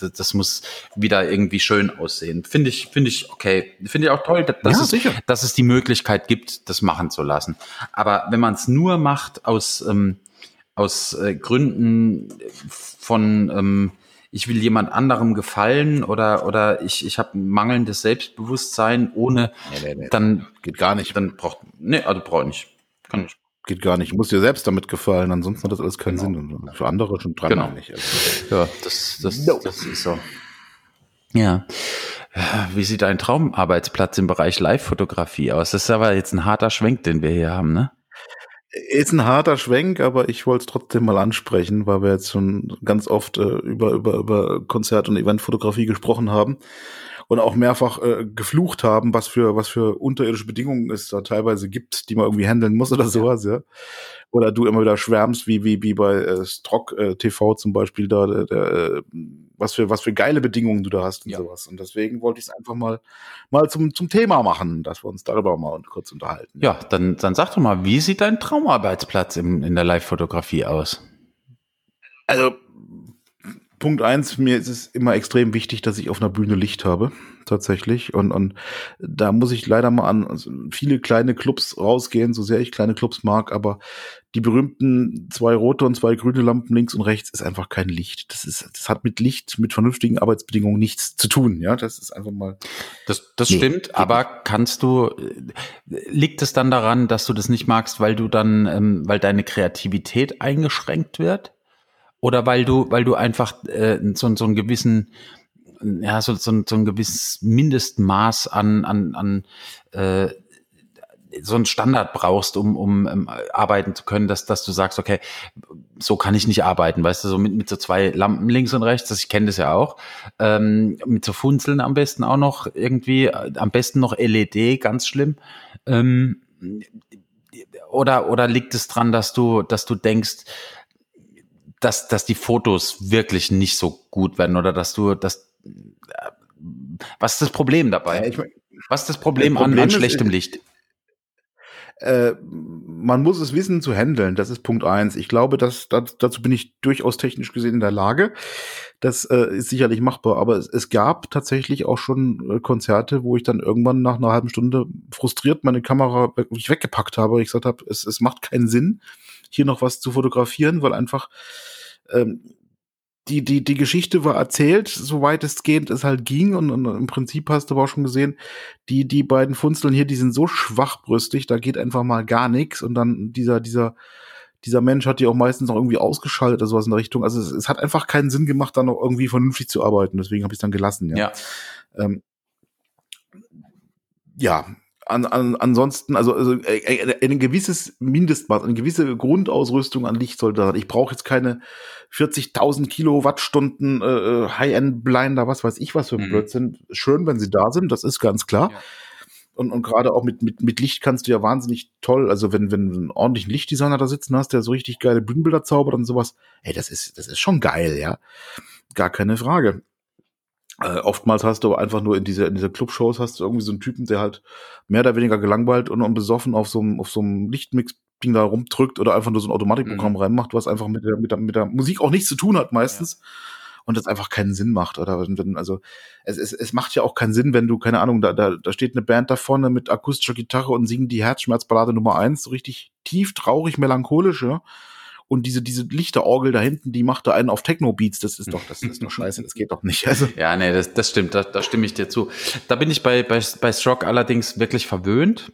Speaker 1: das muss wieder irgendwie schön aussehen. Finde ich, finde ich okay. Finde ich auch toll, dass, ja, es, dass es die Möglichkeit gibt, das machen zu lassen. Aber wenn man es nur macht aus, ähm, aus äh, Gründen von ähm, ich will jemand anderem gefallen oder oder ich ich habe mangelndes Selbstbewusstsein ohne nee, nee, nee. dann
Speaker 2: geht gar nicht
Speaker 1: dann braucht nee also brauche nicht kann nicht
Speaker 2: geht gar nicht. Ich muss dir selbst damit gefallen, ansonsten hat das alles keinen genau. Sinn. Und für andere schon dran
Speaker 1: genau. nicht. Also. Ja, das, das, no. das ist so. Ja. Wie sieht ein Traumarbeitsplatz im Bereich Live-Fotografie aus? Das ist aber jetzt ein harter Schwenk, den wir hier haben, ne?
Speaker 2: Ist ein harter Schwenk, aber ich wollte es trotzdem mal ansprechen, weil wir jetzt schon ganz oft äh, über, über, über Konzert- und Eventfotografie gesprochen haben und auch mehrfach äh, geflucht haben, was für, was für unterirdische Bedingungen es da teilweise gibt, die man irgendwie handeln muss oder sowas, ja. Oder du immer wieder schwärmst, wie, wie, wie bei äh, Strock äh, TV zum Beispiel da, der, der, äh, was für, was für geile Bedingungen du da hast und ja. sowas. Und deswegen wollte ich es einfach mal, mal zum, zum Thema machen, dass wir uns darüber mal kurz unterhalten.
Speaker 1: Ja, dann, dann sag doch mal, wie sieht dein Traumarbeitsplatz in, in der Live-Fotografie aus?
Speaker 2: Also, Punkt eins, mir ist es immer extrem wichtig, dass ich auf einer Bühne Licht habe, tatsächlich. Und, und da muss ich leider mal an also viele kleine Clubs rausgehen, so sehr ich kleine Clubs mag, aber die berühmten zwei rote und zwei grüne Lampen links und rechts ist einfach kein Licht. Das ist, das hat mit Licht, mit vernünftigen Arbeitsbedingungen nichts zu tun. Ja, das ist einfach mal.
Speaker 1: Das, das nee, stimmt, aber kannst du, liegt es dann daran, dass du das nicht magst, weil du dann, ähm, weil deine Kreativität eingeschränkt wird? Oder weil du, weil du einfach äh, so, so einen gewissen, ja, so, so, so ein gewisses Mindestmaß an, an, an äh, so einen Standard brauchst, um, um um arbeiten zu können, dass, dass du sagst, okay, so kann ich nicht arbeiten, weißt du, so mit, mit so zwei Lampen links und rechts, das, ich kenne das ja auch, ähm, mit so Funzeln am besten auch noch irgendwie, am besten noch LED, ganz schlimm. Ähm, oder, oder liegt es dran, dass du, dass du denkst, dass, dass die Fotos wirklich nicht so gut werden oder dass du, dass, äh, was ist das Problem dabei?
Speaker 2: Ja, ich mein,
Speaker 1: was ist das Problem, das Problem an, an schlechtem ist, Licht?
Speaker 2: Äh, man muss es wissen zu handeln. Das ist Punkt eins. Ich glaube, dass, dass dazu bin ich durchaus technisch gesehen in der Lage. Das äh, ist sicherlich machbar. Aber es, es gab tatsächlich auch schon äh, Konzerte, wo ich dann irgendwann nach einer halben Stunde frustriert meine Kamera wirklich weggepackt habe. Ich gesagt habe, es, es macht keinen Sinn, hier noch was zu fotografieren, weil einfach ähm, die, die, die Geschichte war erzählt, soweit es geht, es halt ging. Und, und, im Prinzip hast du aber auch schon gesehen, die, die beiden Funzeln hier, die sind so schwachbrüstig, da geht einfach mal gar nichts. Und dann dieser, dieser, dieser Mensch hat die auch meistens noch irgendwie ausgeschaltet oder sowas in der Richtung. Also es, es hat einfach keinen Sinn gemacht, da noch irgendwie vernünftig zu arbeiten. Deswegen habe ich es dann gelassen, ja. Ja. Ähm, ja, an, an, ansonsten, also, also äh, äh, ein gewisses Mindestmaß, eine gewisse Grundausrüstung an Licht sollte sein. Ich brauche jetzt keine 40.000 Kilowattstunden äh, äh, High-End-Blinder, was weiß ich was für ein mhm. Blödsinn. Schön, wenn sie da sind, das ist ganz klar. Ja. Und, und gerade auch mit, mit, mit Licht kannst du ja wahnsinnig toll, also wenn, wenn du einen ordentlichen Lichtdesigner da sitzen hast, der so richtig geile Bühnenbilder zaubert und sowas, ey, das ist, das ist schon geil, ja. Gar keine Frage. Äh, oftmals hast du einfach nur in diese, in diese Clubshows hast du irgendwie so einen Typen, der halt mehr oder weniger gelangweilt und, und besoffen auf so einem, auf so einem Lichtmix-Ding da rumdrückt oder einfach nur so ein Automatikprogramm mhm. reinmacht, was einfach mit der, mit der, mit der Musik auch nichts zu tun hat meistens. Ja. Und das einfach keinen Sinn macht, oder? Also, es, es, es macht ja auch keinen Sinn, wenn du, keine Ahnung, da, da, da steht eine Band da vorne mit akustischer Gitarre und singen die Herzschmerzballade Nummer eins, so richtig tief, traurig, melancholisch, ja und diese, diese Lichterorgel da hinten, die macht da einen auf Techno-Beats. Das ist doch, das ist doch scheiße, das geht doch nicht. Also.
Speaker 1: Ja, nee, das, das stimmt, da, da stimme ich dir zu. Da bin ich bei, bei, bei Strock allerdings wirklich verwöhnt.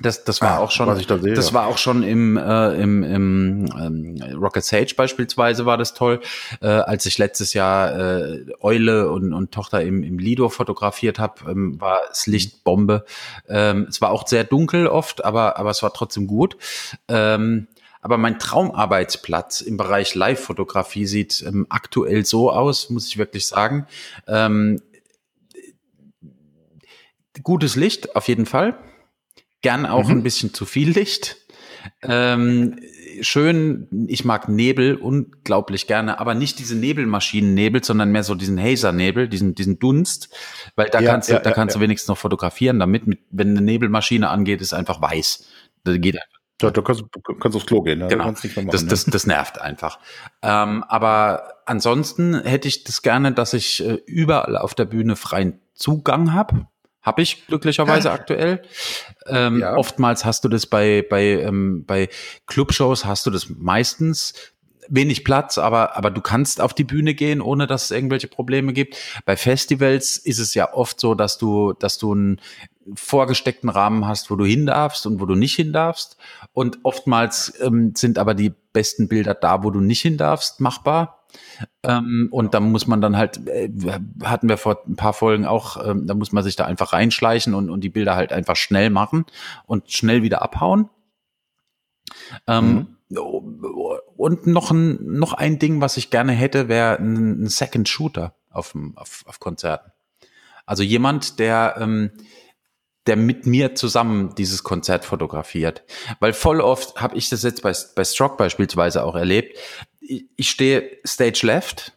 Speaker 1: Das, das war ah, auch schon, da sehe, das ja. war auch schon im, äh, im, im ähm, Rocket Sage beispielsweise war das toll, äh, als ich letztes Jahr äh, Eule und, und Tochter im, im Lido fotografiert habe, ähm, war es Lichtbombe. Ähm, es war auch sehr dunkel oft, aber aber es war trotzdem gut. Ähm, aber mein Traumarbeitsplatz im Bereich Live-Fotografie sieht ähm, aktuell so aus, muss ich wirklich sagen. Ähm, gutes Licht, auf jeden Fall. Gern auch mhm. ein bisschen zu viel Licht. Ähm, schön, ich mag Nebel unglaublich gerne, aber nicht diese Nebelmaschinen-Nebel, sondern mehr so diesen Hazer-Nebel, diesen, diesen Dunst, weil da ja, kannst du, ja, da kannst ja, du wenigstens noch fotografieren, damit, mit, wenn eine Nebelmaschine angeht, ist einfach weiß. Da geht einfach
Speaker 2: da, da kannst, du kannst aufs Klo gehen. Ne?
Speaker 1: Genau. Machen, das, das, das nervt einfach. Ähm, aber ansonsten hätte ich das gerne, dass ich äh, überall auf der Bühne freien Zugang habe. Habe ich glücklicherweise ja. aktuell. Ähm, ja. Oftmals hast du das bei, bei, ähm, bei Clubshows hast du das meistens wenig Platz, aber, aber du kannst auf die Bühne gehen, ohne dass es irgendwelche Probleme gibt. Bei Festivals ist es ja oft so, dass du, dass du einen vorgesteckten Rahmen hast, wo du hin darfst und wo du nicht hin darfst. Und oftmals ähm, sind aber die besten Bilder da, wo du nicht hin darfst, machbar. Ähm, und da muss man dann halt, äh, hatten wir vor ein paar Folgen auch, ähm, da muss man sich da einfach reinschleichen und, und die Bilder halt einfach schnell machen und schnell wieder abhauen. Ähm, mhm. Und noch ein, noch ein Ding, was ich gerne hätte, wäre ein, Second Shooter auf, auf, auf Konzerten. Also jemand, der, ähm, der mit mir zusammen dieses Konzert fotografiert. Weil voll oft habe ich das jetzt bei, bei Stroke beispielsweise auch erlebt. Ich, ich stehe Stage Left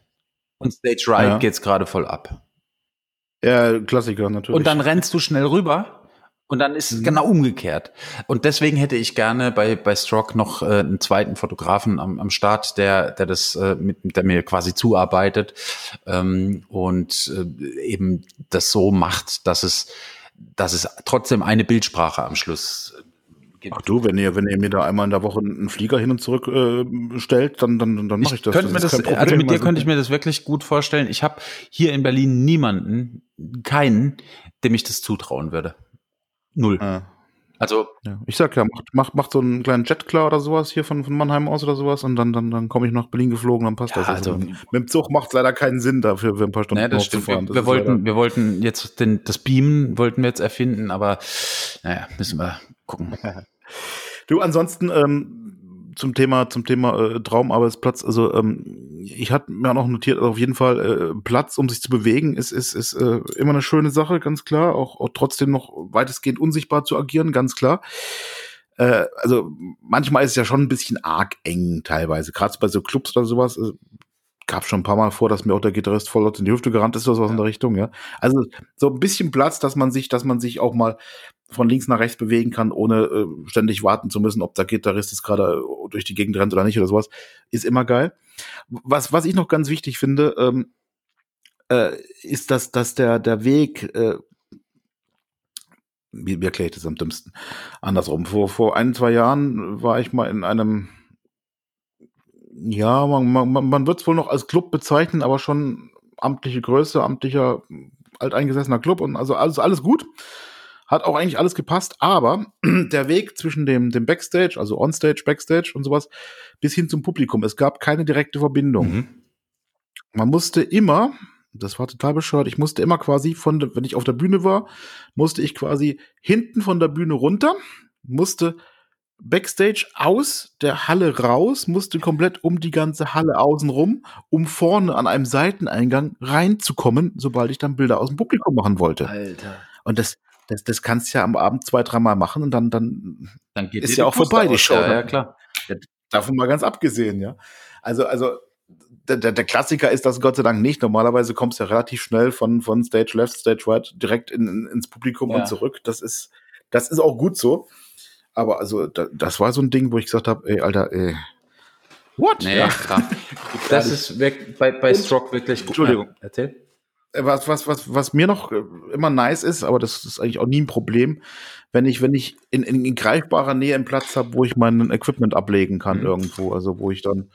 Speaker 1: und Stage Right ja. geht's gerade voll ab.
Speaker 2: Ja, Klassiker natürlich.
Speaker 1: Und dann rennst du schnell rüber und dann ist es mhm. genau umgekehrt. Und deswegen hätte ich gerne bei, bei Stroke noch äh, einen zweiten Fotografen am, am Start, der, der das äh, mit, der mir quasi zuarbeitet ähm, und äh, eben das so macht, dass es, dass es trotzdem eine Bildsprache am Schluss
Speaker 2: gibt. Ach du, wenn ihr, wenn ihr mir da einmal in der Woche einen Flieger hin und zurück äh, stellt, dann, dann, dann mache ich das.
Speaker 1: Könnte das, mir das also mit dir also könnte ich mir das wirklich gut vorstellen. Ich habe hier in Berlin niemanden, keinen, dem ich das zutrauen würde. Null. Ah. Also.
Speaker 2: Ja. Ich sag ja, macht, macht, macht so einen kleinen Jetklar oder sowas hier von, von Mannheim aus oder sowas und dann, dann, dann komme ich nach Berlin geflogen, dann passt ja, das. Also, mit, mit dem Zug macht es leider keinen Sinn dafür, für ein paar Stunden
Speaker 1: naja, das fahren. Das wir, wollten, wir wollten jetzt den, das Beamen wollten wir jetzt erfinden, aber naja, müssen wir, gucken.
Speaker 2: du, ansonsten, ähm, zum Thema, zum Thema äh, Traumarbeitsplatz, also ähm, ich hatte mir auch noch notiert, also auf jeden Fall äh, Platz, um sich zu bewegen, ist, ist, ist äh, immer eine schöne Sache, ganz klar. Auch, auch trotzdem noch weitestgehend unsichtbar zu agieren, ganz klar. Äh, also manchmal ist es ja schon ein bisschen arg eng teilweise, gerade bei so Clubs oder sowas. Äh, gab schon ein paar Mal vor, dass mir auch der Gitarrist voll in die Hüfte gerannt ist oder sowas ja. in der Richtung, ja. Also so ein bisschen Platz, dass man sich, dass man sich auch mal von links nach rechts bewegen kann, ohne äh, ständig warten zu müssen, ob der Gitarrist jetzt gerade äh, durch die Gegend rennt oder nicht oder sowas, ist immer geil. Was, was ich noch ganz wichtig finde, ähm, äh, ist, dass, dass der, der Weg, äh, wie, wie erkläre ich das am dümmsten? Andersrum. Vor, vor ein, zwei Jahren war ich mal in einem, ja, man, man, man wird es wohl noch als Club bezeichnen, aber schon amtliche Größe, amtlicher, alteingesessener Club und also alles, alles gut. Hat auch eigentlich alles gepasst, aber der Weg zwischen dem, dem Backstage, also Onstage, Backstage und sowas, bis hin zum Publikum, es gab keine direkte Verbindung. Mhm. Man musste immer, das war total bescheuert, ich musste immer quasi von, wenn ich auf der Bühne war, musste ich quasi hinten von der Bühne runter, musste Backstage aus der Halle raus, musste komplett um die ganze Halle außen rum, um vorne an einem Seiteneingang reinzukommen, sobald ich dann Bilder aus dem Publikum machen wollte. Alter. Und das, das, das kannst du ja am Abend zwei, dreimal machen und dann, dann,
Speaker 1: dann geht ist ja auch vorbei, die Show.
Speaker 2: Ja, ja, klar. Davon mal ganz abgesehen, ja. Also, also, der, der, der Klassiker ist das Gott sei Dank nicht. Normalerweise kommst du ja relativ schnell von, von Stage Left, Stage Right direkt in, in, ins Publikum ja. und zurück. Das ist, das ist auch gut so. Aber also, da, das war so ein Ding, wo ich gesagt habe, ey, Alter, ey,
Speaker 1: what? Nee, ja. das ist weg, bei, bei Stroke wirklich
Speaker 2: gut. Entschuldigung. Ja,
Speaker 1: erzähl.
Speaker 2: Äh, was, was, was, was mir noch äh, immer nice ist, aber das ist eigentlich auch nie ein Problem, wenn ich, wenn ich in, in, in greifbarer Nähe einen Platz habe, wo ich mein Equipment ablegen kann mhm. irgendwo, also wo ich dann,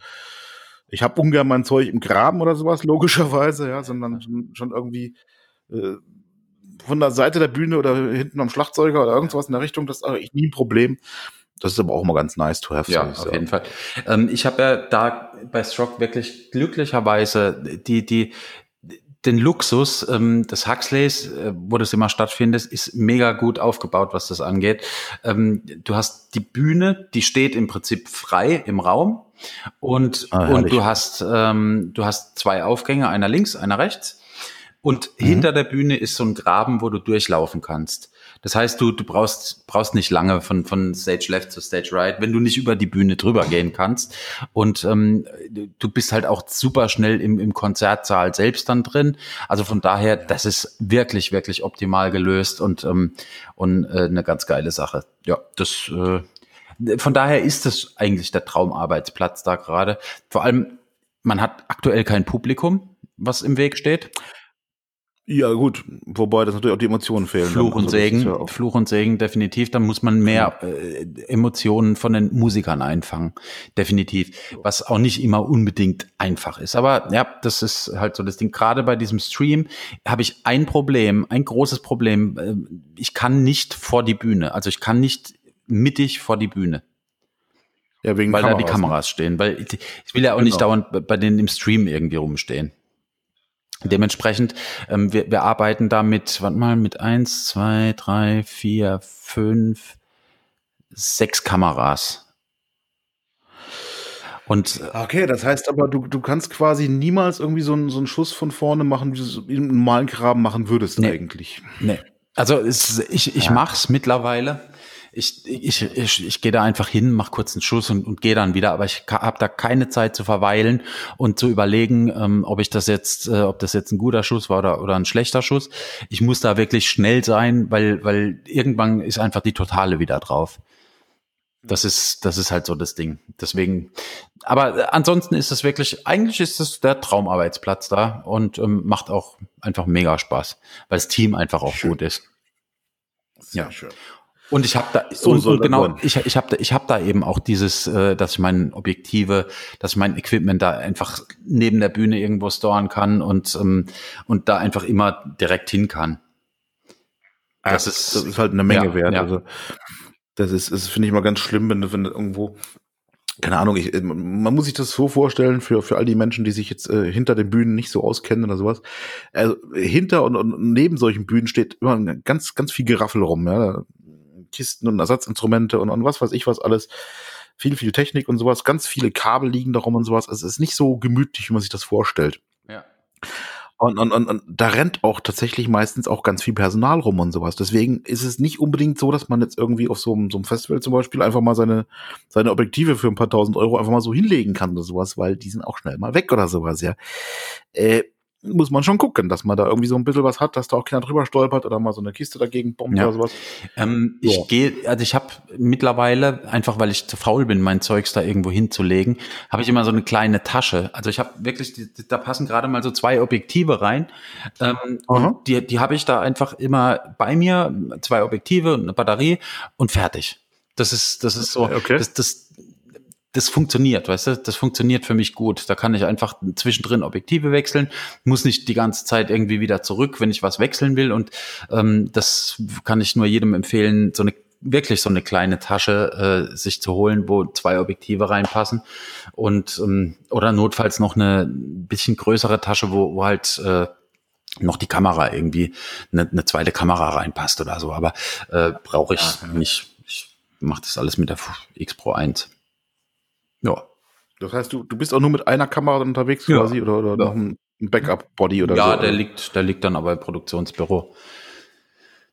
Speaker 2: ich habe ungern mein Zeug im Graben oder sowas, logischerweise, ja, sondern schon, schon irgendwie äh, von der Seite der Bühne oder hinten am Schlagzeuger oder irgendwas in der Richtung, das ist eigentlich nie ein Problem. Das ist aber auch mal ganz nice to have.
Speaker 1: Ja, auf jeden Fall. Ähm, ich habe ja da bei Stroke wirklich glücklicherweise die, die, den Luxus ähm, des Huxleys, äh, wo das immer stattfindet, ist mega gut aufgebaut, was das angeht. Ähm, du hast die Bühne, die steht im Prinzip frei im Raum und, ah, und du hast ähm, du hast zwei Aufgänge, einer links, einer rechts. Und mhm. hinter der Bühne ist so ein Graben, wo du durchlaufen kannst. Das heißt, du, du brauchst, brauchst nicht lange von, von Stage Left zu Stage Right, wenn du nicht über die Bühne drüber gehen kannst. Und ähm, du bist halt auch super schnell im, im Konzertsaal selbst dann drin. Also von daher, das ist wirklich, wirklich optimal gelöst und, ähm, und äh, eine ganz geile Sache. Ja, das äh, von daher ist es eigentlich der Traumarbeitsplatz da gerade. Vor allem, man hat aktuell kein Publikum, was im Weg steht.
Speaker 2: Ja, gut, wobei das natürlich auch die Emotionen fehlen.
Speaker 1: Fluch und also, Segen, ja Fluch und Segen, definitiv. Dann muss man mehr äh, Emotionen von den Musikern einfangen. Definitiv. Was auch nicht immer unbedingt einfach ist. Aber ja, das ist halt so das Ding. Gerade bei diesem Stream habe ich ein Problem, ein großes Problem. Äh, ich kann nicht vor die Bühne. Also ich kann nicht mittig vor die Bühne. Ja, wegen weil Kameras, da die Kameras ne? stehen. Weil ich, ich will ja auch genau. nicht dauernd bei denen im Stream irgendwie rumstehen. Dementsprechend, ähm, wir, wir arbeiten da mit, warte mal, mit eins, zwei, drei, vier, fünf, sechs Kameras.
Speaker 2: Und äh, okay, das heißt aber, du, du kannst quasi niemals irgendwie so einen, so einen Schuss von vorne machen, wie du es im normalen Graben machen würdest
Speaker 1: nee.
Speaker 2: eigentlich.
Speaker 1: Nee. Also es, ich, ich ja. mach's mittlerweile ich, ich, ich, ich gehe da einfach hin, mach kurz einen Schuss und, und gehe dann wieder, aber ich habe da keine Zeit zu verweilen und zu überlegen, ähm, ob ich das jetzt, äh, ob das jetzt ein guter Schuss war oder, oder ein schlechter Schuss. Ich muss da wirklich schnell sein, weil, weil irgendwann ist einfach die Totale wieder drauf. Das ist, das ist halt so das Ding. Deswegen, aber ansonsten ist es wirklich, eigentlich ist es der Traumarbeitsplatz da und ähm, macht auch einfach mega Spaß, weil das Team einfach auch schön. gut ist. Sehr ja. schön. Und ich habe da so und, und genau, ich, ich habe da, ich hab da eben auch dieses, äh, dass ich mein Objektive, dass ich mein Equipment da einfach neben der Bühne irgendwo storen kann und ähm, und da einfach immer direkt hin kann.
Speaker 2: Das, ja, ist, das ist halt eine Menge ja, wert. Ja. Also das ist, das finde ich mal ganz schlimm, wenn, wenn irgendwo keine Ahnung, ich, man muss sich das so vorstellen für, für all die Menschen, die sich jetzt äh, hinter den Bühnen nicht so auskennen oder sowas. Also hinter und, und neben solchen Bühnen steht immer ganz, ganz viel Geraffel rum. Ja Kisten und Ersatzinstrumente und, und was weiß ich was alles. Viel, viel Technik und sowas. Ganz viele Kabel liegen darum und sowas. Also es ist nicht so gemütlich, wie man sich das vorstellt.
Speaker 1: Ja.
Speaker 2: Und, und, und, und da rennt auch tatsächlich meistens auch ganz viel Personal rum und sowas. Deswegen ist es nicht unbedingt so, dass man jetzt irgendwie auf so einem, so einem Festival zum Beispiel einfach mal seine, seine Objektive für ein paar tausend Euro einfach mal so hinlegen kann oder sowas, weil die sind auch schnell mal weg oder sowas, ja. Äh, muss man schon gucken, dass man da irgendwie so ein bisschen was hat, dass da auch keiner drüber stolpert oder mal so eine Kiste dagegen bombt
Speaker 1: Ja.
Speaker 2: oder sowas.
Speaker 1: Ähm,
Speaker 2: Ja.
Speaker 1: Ich gehe, also ich habe mittlerweile, einfach weil ich zu faul bin, mein Zeugs da irgendwo hinzulegen, habe ich immer so eine kleine Tasche. Also ich habe wirklich, die, da passen gerade mal so zwei Objektive rein. Ähm, und die die habe ich da einfach immer bei mir, zwei Objektive und eine Batterie und fertig. Das ist, das ist so,
Speaker 2: Okay.
Speaker 1: das, das, das funktioniert, weißt du, das funktioniert für mich gut. Da kann ich einfach zwischendrin Objektive wechseln, muss nicht die ganze Zeit irgendwie wieder zurück, wenn ich was wechseln will. Und ähm, das kann ich nur jedem empfehlen, so eine wirklich so eine kleine Tasche äh, sich zu holen, wo zwei Objektive reinpassen und ähm, oder notfalls noch eine bisschen größere Tasche, wo, wo halt äh, noch die Kamera irgendwie eine, eine zweite Kamera reinpasst oder so. Aber äh, brauche ich nicht. Ich mache das alles mit der X Pro 1. Ja.
Speaker 2: Das heißt, du, du bist auch nur mit einer Kamera unterwegs
Speaker 1: Ja.
Speaker 2: quasi oder, oder
Speaker 1: Ja.
Speaker 2: noch ein Backup-Body oder
Speaker 1: ja,
Speaker 2: so?
Speaker 1: der liegt, der liegt dann aber im Produktionsbüro.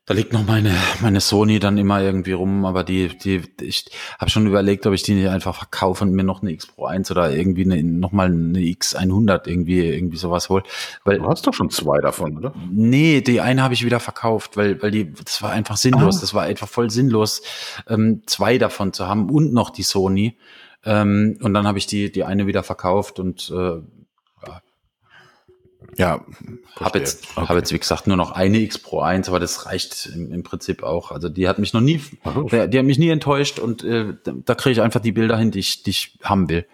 Speaker 1: Da liegt noch meine, meine Sony dann immer irgendwie rum, aber die, die, ich habe schon überlegt, ob ich die nicht einfach verkaufe und mir noch eine X Pro 1 oder irgendwie eine, noch mal eine X100 irgendwie, irgendwie sowas hol. Weil,
Speaker 2: Du hast doch schon zwei davon, oder?
Speaker 1: Nee, die eine habe ich wieder verkauft, weil, weil die, das war einfach sinnlos.
Speaker 2: Ah.
Speaker 1: Das war einfach voll sinnlos, ähm, zwei davon zu haben und noch die Sony. Ähm, und dann habe ich die, die eine wieder verkauft und äh,
Speaker 2: Ja.
Speaker 1: habe jetzt, hab jetzt, wie gesagt, nur noch eine X Pro 1, aber das reicht im, im Prinzip auch. Also die hat mich noch nie,
Speaker 2: so.
Speaker 1: der, die hat mich nie enttäuscht und äh, da, kriege ich einfach die Bilder hin, die ich, die ich haben will.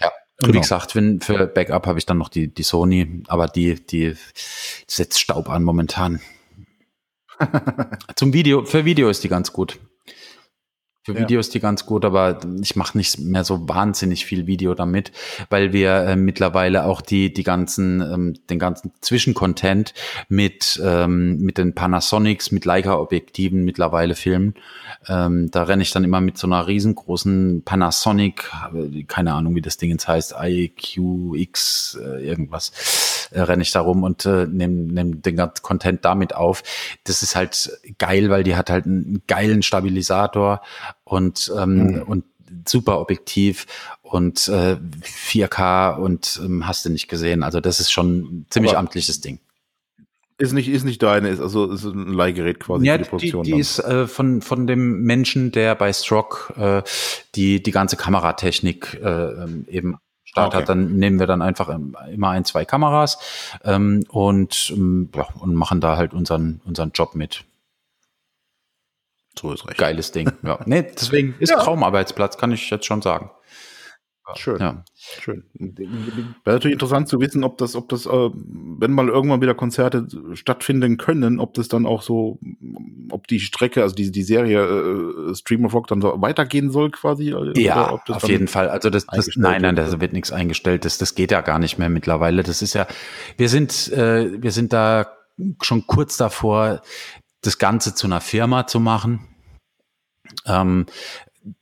Speaker 1: Ja. Und wie
Speaker 2: Genau.
Speaker 1: gesagt, wenn für Backup habe ich dann noch die, die Sony, aber die, die setzt Staub an momentan. Zum Video, für Video ist die ganz gut. Für
Speaker 2: Ja.
Speaker 1: Video ist die ganz gut, aber ich mache nicht mehr so wahnsinnig viel Video damit, weil wir äh, mittlerweile auch die die ganzen ähm, den ganzen Zwischencontent mit ähm, mit den Panasonics mit Leica Objektiven mittlerweile filmen. Ähm, da renne ich dann immer mit so einer riesengroßen Panasonic, äh, keine Ahnung wie das Ding jetzt heißt, IQX äh, irgendwas, äh, renne ich da rum und äh, nehme nehm den ganzen Content damit auf. Das ist halt geil, weil die hat halt einen geilen Stabilisator und ähm,
Speaker 2: Mhm.
Speaker 1: und super Objektiv und äh, 4K und ähm, hast du nicht gesehen. Also das ist schon ein ziemlich
Speaker 2: Aber-
Speaker 1: amtliches Ding.
Speaker 2: Ist nicht, ist nicht deine, ist also ist ein Leihgerät quasi
Speaker 1: Ja,
Speaker 2: für die
Speaker 1: die,
Speaker 2: Produktion.
Speaker 1: die
Speaker 2: dann.
Speaker 1: ist äh, von, von dem Menschen, der bei Strock äh, die, die ganze Kameratechnik äh, ähm, eben Start
Speaker 2: Okay.
Speaker 1: hat, dann nehmen wir dann einfach im- immer ein, zwei Kameras ähm, und, ähm, ja, und machen da halt unseren, unseren Job mit.
Speaker 2: so ist recht.
Speaker 1: Geiles Ding. Ja. Nee, deswegen ist
Speaker 2: Ja.
Speaker 1: Traumarbeitsplatz, kann ich jetzt schon sagen.
Speaker 2: Schön.
Speaker 1: Ja.
Speaker 2: Schön. Wäre natürlich interessant zu wissen, ob das, ob das, äh, wenn mal irgendwann wieder Konzerte stattfinden können, ob das dann auch so, ob die Strecke, also die, die Serie äh, Stream of Rock dann so weitergehen soll quasi. äh,
Speaker 1: Ja,
Speaker 2: oder ob das
Speaker 1: auf jeden Fall. Also das, das nein, nein, da wird nichts eingestellt. Das, das geht ja gar nicht mehr mittlerweile. Das ist ja, wir sind, äh, wir sind da schon kurz davor, das Ganze zu einer Firma zu machen. Ähm,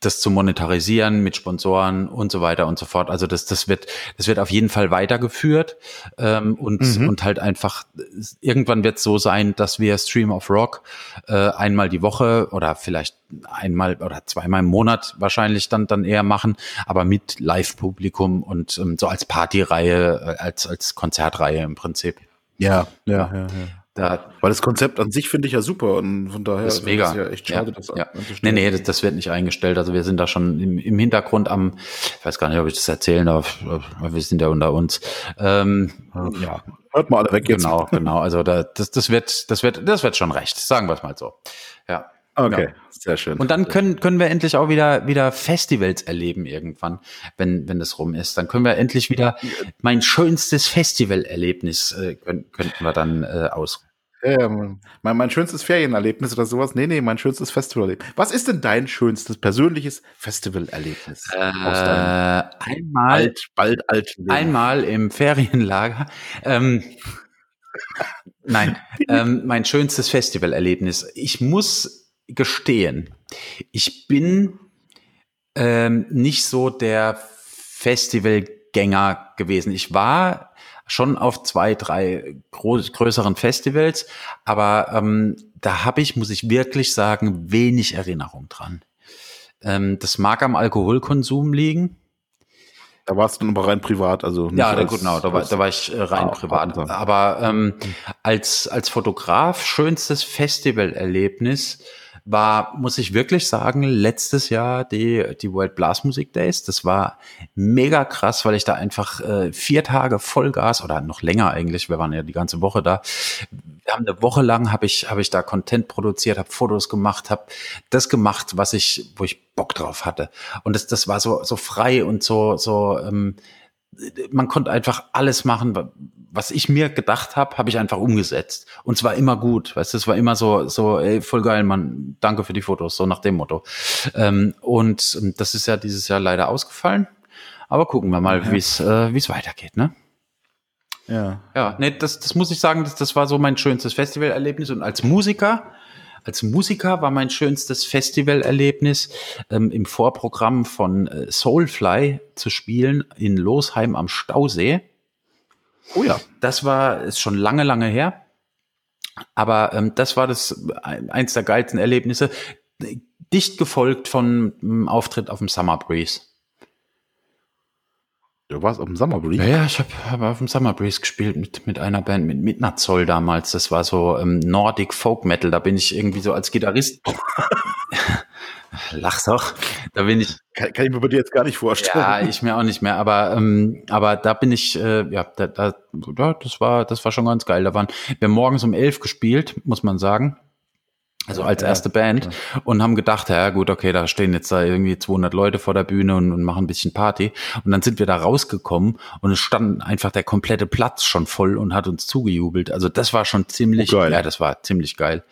Speaker 1: das zu monetarisieren mit Sponsoren und so weiter und so fort. Also das, das wird, das wird auf jeden Fall weitergeführt ähm, und
Speaker 2: Mhm.
Speaker 1: und halt einfach irgendwann wird es so sein, dass wir Stream of Rock äh, einmal die Woche oder vielleicht einmal oder zweimal im Monat wahrscheinlich dann dann eher machen, aber mit Live-Publikum und ähm, so als Partyreihe, äh, als als Konzertreihe im Prinzip.
Speaker 2: Ja, ja, ja, ja.
Speaker 1: Da
Speaker 2: Weil das Konzept an sich finde ich ja super und von daher
Speaker 1: ist mega.
Speaker 2: ist ja echt schade,
Speaker 1: ja,
Speaker 2: das
Speaker 1: ja. Nee, nee, das, das wird nicht eingestellt. Also wir sind da schon im, im Hintergrund am, ich weiß gar nicht, ob ich das erzählen darf, wir sind ja unter uns. Ähm, ja,
Speaker 2: Hört mal alle weg jetzt.
Speaker 1: genau, genau. Also da, das, das wird, das wird, das wird schon recht. Sagen wir es mal so. Ja.
Speaker 2: Okay,
Speaker 1: Ja.
Speaker 2: sehr schön.
Speaker 1: Und dann können, können wir endlich auch wieder, wieder Festivals erleben irgendwann, wenn, wenn das rum ist. Dann können wir endlich wieder mein schönstes Festivalerlebnis äh, können, könnten wir dann äh, aus.
Speaker 2: Ja, mein, mein schönstes Ferienerlebnis oder sowas. Nee, nee, mein schönstes Festivalerlebnis. Was ist denn dein schönstes persönliches Festivalerlebnis?
Speaker 1: Äh, einmal,
Speaker 2: alt, bald alt
Speaker 1: einmal im Ferienlager. Ähm, nein, ähm, mein schönstes Festivalerlebnis. Ich muss gestehen, ich bin ähm, nicht so der Festivalgänger gewesen. Ich war schon auf zwei, drei groß, größeren Festivals, aber ähm, da habe ich, muss ich wirklich sagen, wenig Erinnerung dran. Ähm, das mag am Alkoholkonsum liegen.
Speaker 2: Da warst du aber rein privat, also
Speaker 1: nicht ja, da, genau, da war, da war ich äh, rein ah, privat. Aber ähm, als als Fotograf schönstes Festivalerlebnis war, muss ich wirklich sagen, letztes Jahr die, die World Blast Music Days. Das war mega krass, weil ich da einfach äh, vier Tage Vollgas oder noch länger eigentlich, wir waren ja die ganze Woche da. Wir haben eine Woche lang habe ich, habe ich da Content produziert, habe Fotos gemacht, habe das gemacht, was ich, wo ich Bock drauf hatte. Und das, das war so, so frei und so, so, ähm, man konnte einfach alles machen, was ich mir gedacht habe, habe ich einfach umgesetzt. Und zwar immer gut. Weißt du, es war immer so, so, ey, voll geil, Mann, danke für die Fotos, so nach dem Motto. Ähm, und das ist ja dieses Jahr leider ausgefallen. Aber gucken wir mal, ja. wie es äh, wie es weitergeht, ne? Ja. Ja, nee, das, das muss ich sagen, das, das war so mein schönstes Festivalerlebnis. Und als Musiker als Musiker war mein schönstes Festivalerlebnis ähm, im Vorprogramm von äh, Soulfly zu spielen in Losheim am Stausee. Oh ja. Das war ist schon lange, lange her. Aber ähm, das war das eins der geilsten Erlebnisse. Dicht gefolgt von einem Auftritt auf dem Summer Breeze.
Speaker 2: Du warst auf dem Summer Breeze?
Speaker 1: Ja, ich habe hab auf dem Summer Breeze gespielt mit, mit einer Band, mit Midnazoll damals. Das war so ähm, Nordic Folk Metal. Da bin ich irgendwie so als Gitarrist. Lach's auch. Da bin ich.
Speaker 2: Kann, kann, ich mir bei dir jetzt gar nicht vorstellen.
Speaker 1: Ja, ich mir auch nicht mehr. Aber, ähm, aber da bin ich, äh, ja, da, da, ja, das war, das war schon ganz geil. Da waren wir haben morgens um elf gespielt, muss man sagen. Also als erste Band klar. und haben gedacht, ja gut, okay, da stehen jetzt da irgendwie 200 Leute vor der Bühne und, und, machen ein bisschen Party. Und dann sind wir da rausgekommen und es stand einfach der komplette Platz schon voll und hat uns zugejubelt. Also das war schon ziemlich, oh, ja, das war ziemlich geil.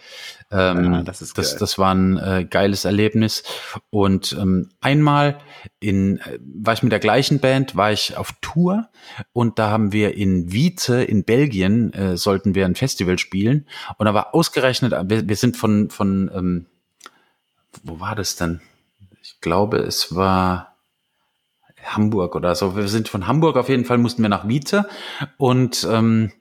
Speaker 1: Ähm, ja, das, ist das, das war ein äh, geiles Erlebnis. Und ähm, einmal in, äh, war ich mit der gleichen Band, war ich auf Tour und da haben wir in Wiete in Belgien, äh, sollten wir ein Festival spielen. Und da war ausgerechnet, wir, wir sind von, von ähm, wo war das denn? Ich glaube, es war Hamburg oder so. Wir sind von Hamburg auf jeden Fall, mussten wir nach Wiete und ähm,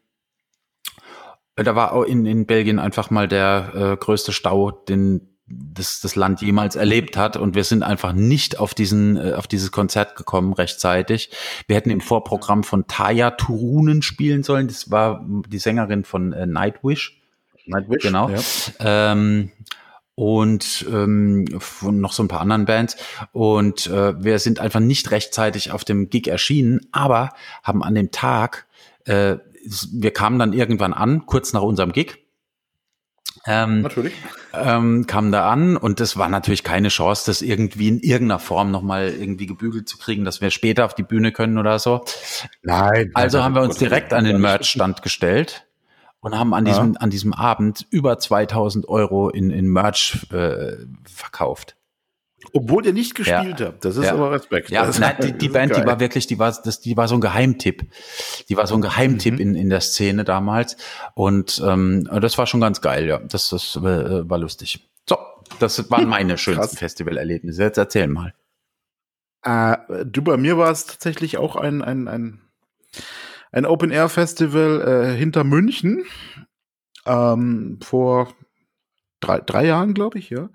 Speaker 1: da war auch in, in Belgien einfach mal der äh, größte Stau, den das, das Land jemals erlebt hat und wir sind einfach nicht auf diesen äh, auf dieses Konzert gekommen rechtzeitig. Wir hätten im Vorprogramm von Taya Turunen spielen sollen. Das war die Sängerin von äh, Nightwish. Nightwish, genau. Ja. Ähm, und ähm, von noch so ein paar anderen Bands. Und äh, wir sind einfach nicht rechtzeitig auf dem Gig erschienen, aber haben an dem Tag äh, wir kamen dann irgendwann an, kurz nach unserem Gig. Ähm, natürlich. Ähm, kamen da an und es war natürlich keine Chance, das irgendwie in irgendeiner Form nochmal irgendwie gebügelt zu kriegen, dass wir später auf die Bühne können oder so. Nein. Also nein, haben wir uns direkt an den Merch-Stand gestellt und haben an diesem, ja. an diesem Abend über 2000 Euro in, in Merch äh, verkauft.
Speaker 2: Obwohl ihr nicht gespielt ja. habt, das ist ja. aber Respekt.
Speaker 1: Ja, nein, die, die Band, geil. die war wirklich, die war, das, die war so ein Geheimtipp. Die war so ein Geheimtipp mhm. in, in der Szene damals. Und ähm, das war schon ganz geil, ja. Das, das äh, war lustig. So, das waren meine schönsten Festivalerlebnisse. Jetzt erzähl mal.
Speaker 2: Äh, du, bei mir war es tatsächlich auch ein, ein, ein, ein Open-Air-Festival äh, hinter München. Ähm, vor drei, drei Jahren, glaube ich, ja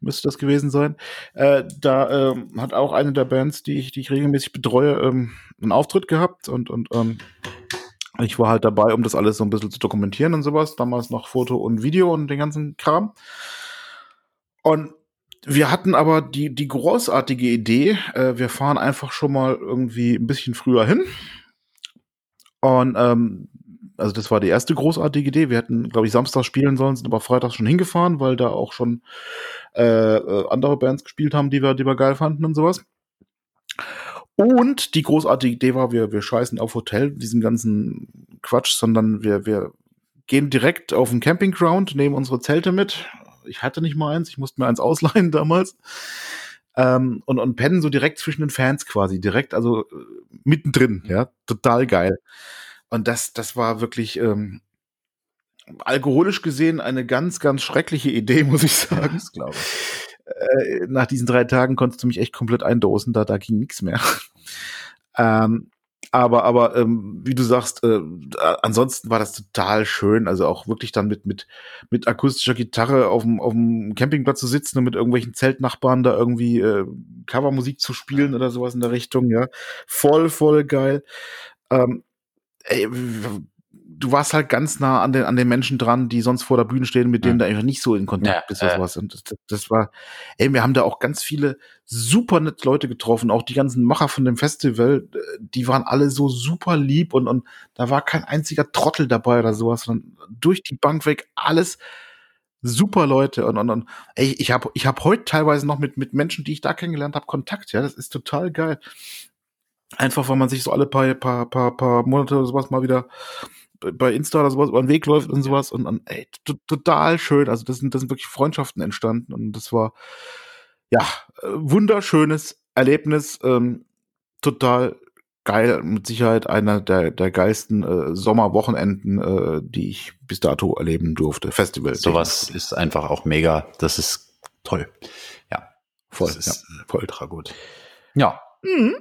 Speaker 2: müsste das gewesen sein. Äh, da ähm, hat auch eine der Bands, die ich, die ich regelmäßig betreue, ähm, einen Auftritt gehabt und, und ähm, ich war halt dabei, um das alles so ein bisschen zu dokumentieren und sowas. Damals noch Foto und Video und den ganzen Kram. Und wir hatten aber die, die großartige Idee, äh, wir fahren einfach schon mal irgendwie ein bisschen früher hin. Und ähm, also das war die erste großartige Idee. Wir hätten, glaube ich, Samstag spielen sollen, sind aber Freitag schon hingefahren, weil da auch schon äh, äh, andere Bands gespielt haben, die wir, die wir geil fanden und sowas. Und die großartige Idee war, wir, wir scheißen auf Hotel, diesen ganzen Quatsch, sondern wir, wir gehen direkt auf den Campingground, nehmen unsere Zelte mit. Ich hatte nicht mal eins, ich musste mir eins ausleihen damals. Ähm, und, und pennen so direkt zwischen den Fans quasi, direkt, also äh, mittendrin, ja, total geil. Und das, das war wirklich, ähm, alkoholisch gesehen eine ganz, ganz schreckliche Idee, muss ich sagen.
Speaker 1: das glaube ich.
Speaker 2: Äh, nach diesen drei Tagen konntest du mich echt komplett eindosen, da, da ging nichts mehr. ähm, aber, aber ähm, wie du sagst, äh, ansonsten war das total schön. Also auch wirklich dann mit, mit, mit akustischer Gitarre auf dem, auf dem Campingplatz zu sitzen und mit irgendwelchen Zeltnachbarn da irgendwie äh, Covermusik zu spielen oder sowas in der Richtung, ja. Voll, voll geil. Ähm, ey, du warst halt ganz nah an den, an den Menschen dran, die sonst vor der Bühne stehen, mit denen ja. du einfach nicht so in Kontakt ja, bist oder äh. sowas. Und das, das, war, ey, wir haben da auch ganz viele super nette Leute getroffen, auch die ganzen Macher von dem Festival, die waren alle so super lieb und, und da war kein einziger Trottel dabei oder sowas, sondern durch die Bank weg alles super Leute und, und, und ey, ich habe ich hab heute teilweise noch mit, mit Menschen, die ich da kennengelernt habe, Kontakt, ja, das ist total geil. Einfach, weil man sich so alle paar, paar, paar, paar Monate oder sowas mal wieder bei Insta oder sowas über den Weg läuft und sowas und, und ey, total schön. Also das sind, das sind wirklich Freundschaften entstanden und das war ja äh, wunderschönes Erlebnis, ähm, total geil, mit Sicherheit einer der, der geilsten äh, Sommerwochenenden, äh, die ich bis dato erleben durfte. Festival.
Speaker 1: Sowas ist einfach auch mega. Das ist toll. Ja,
Speaker 2: voll, das ist ja, voll ultra gut.
Speaker 1: Ja. Mhm.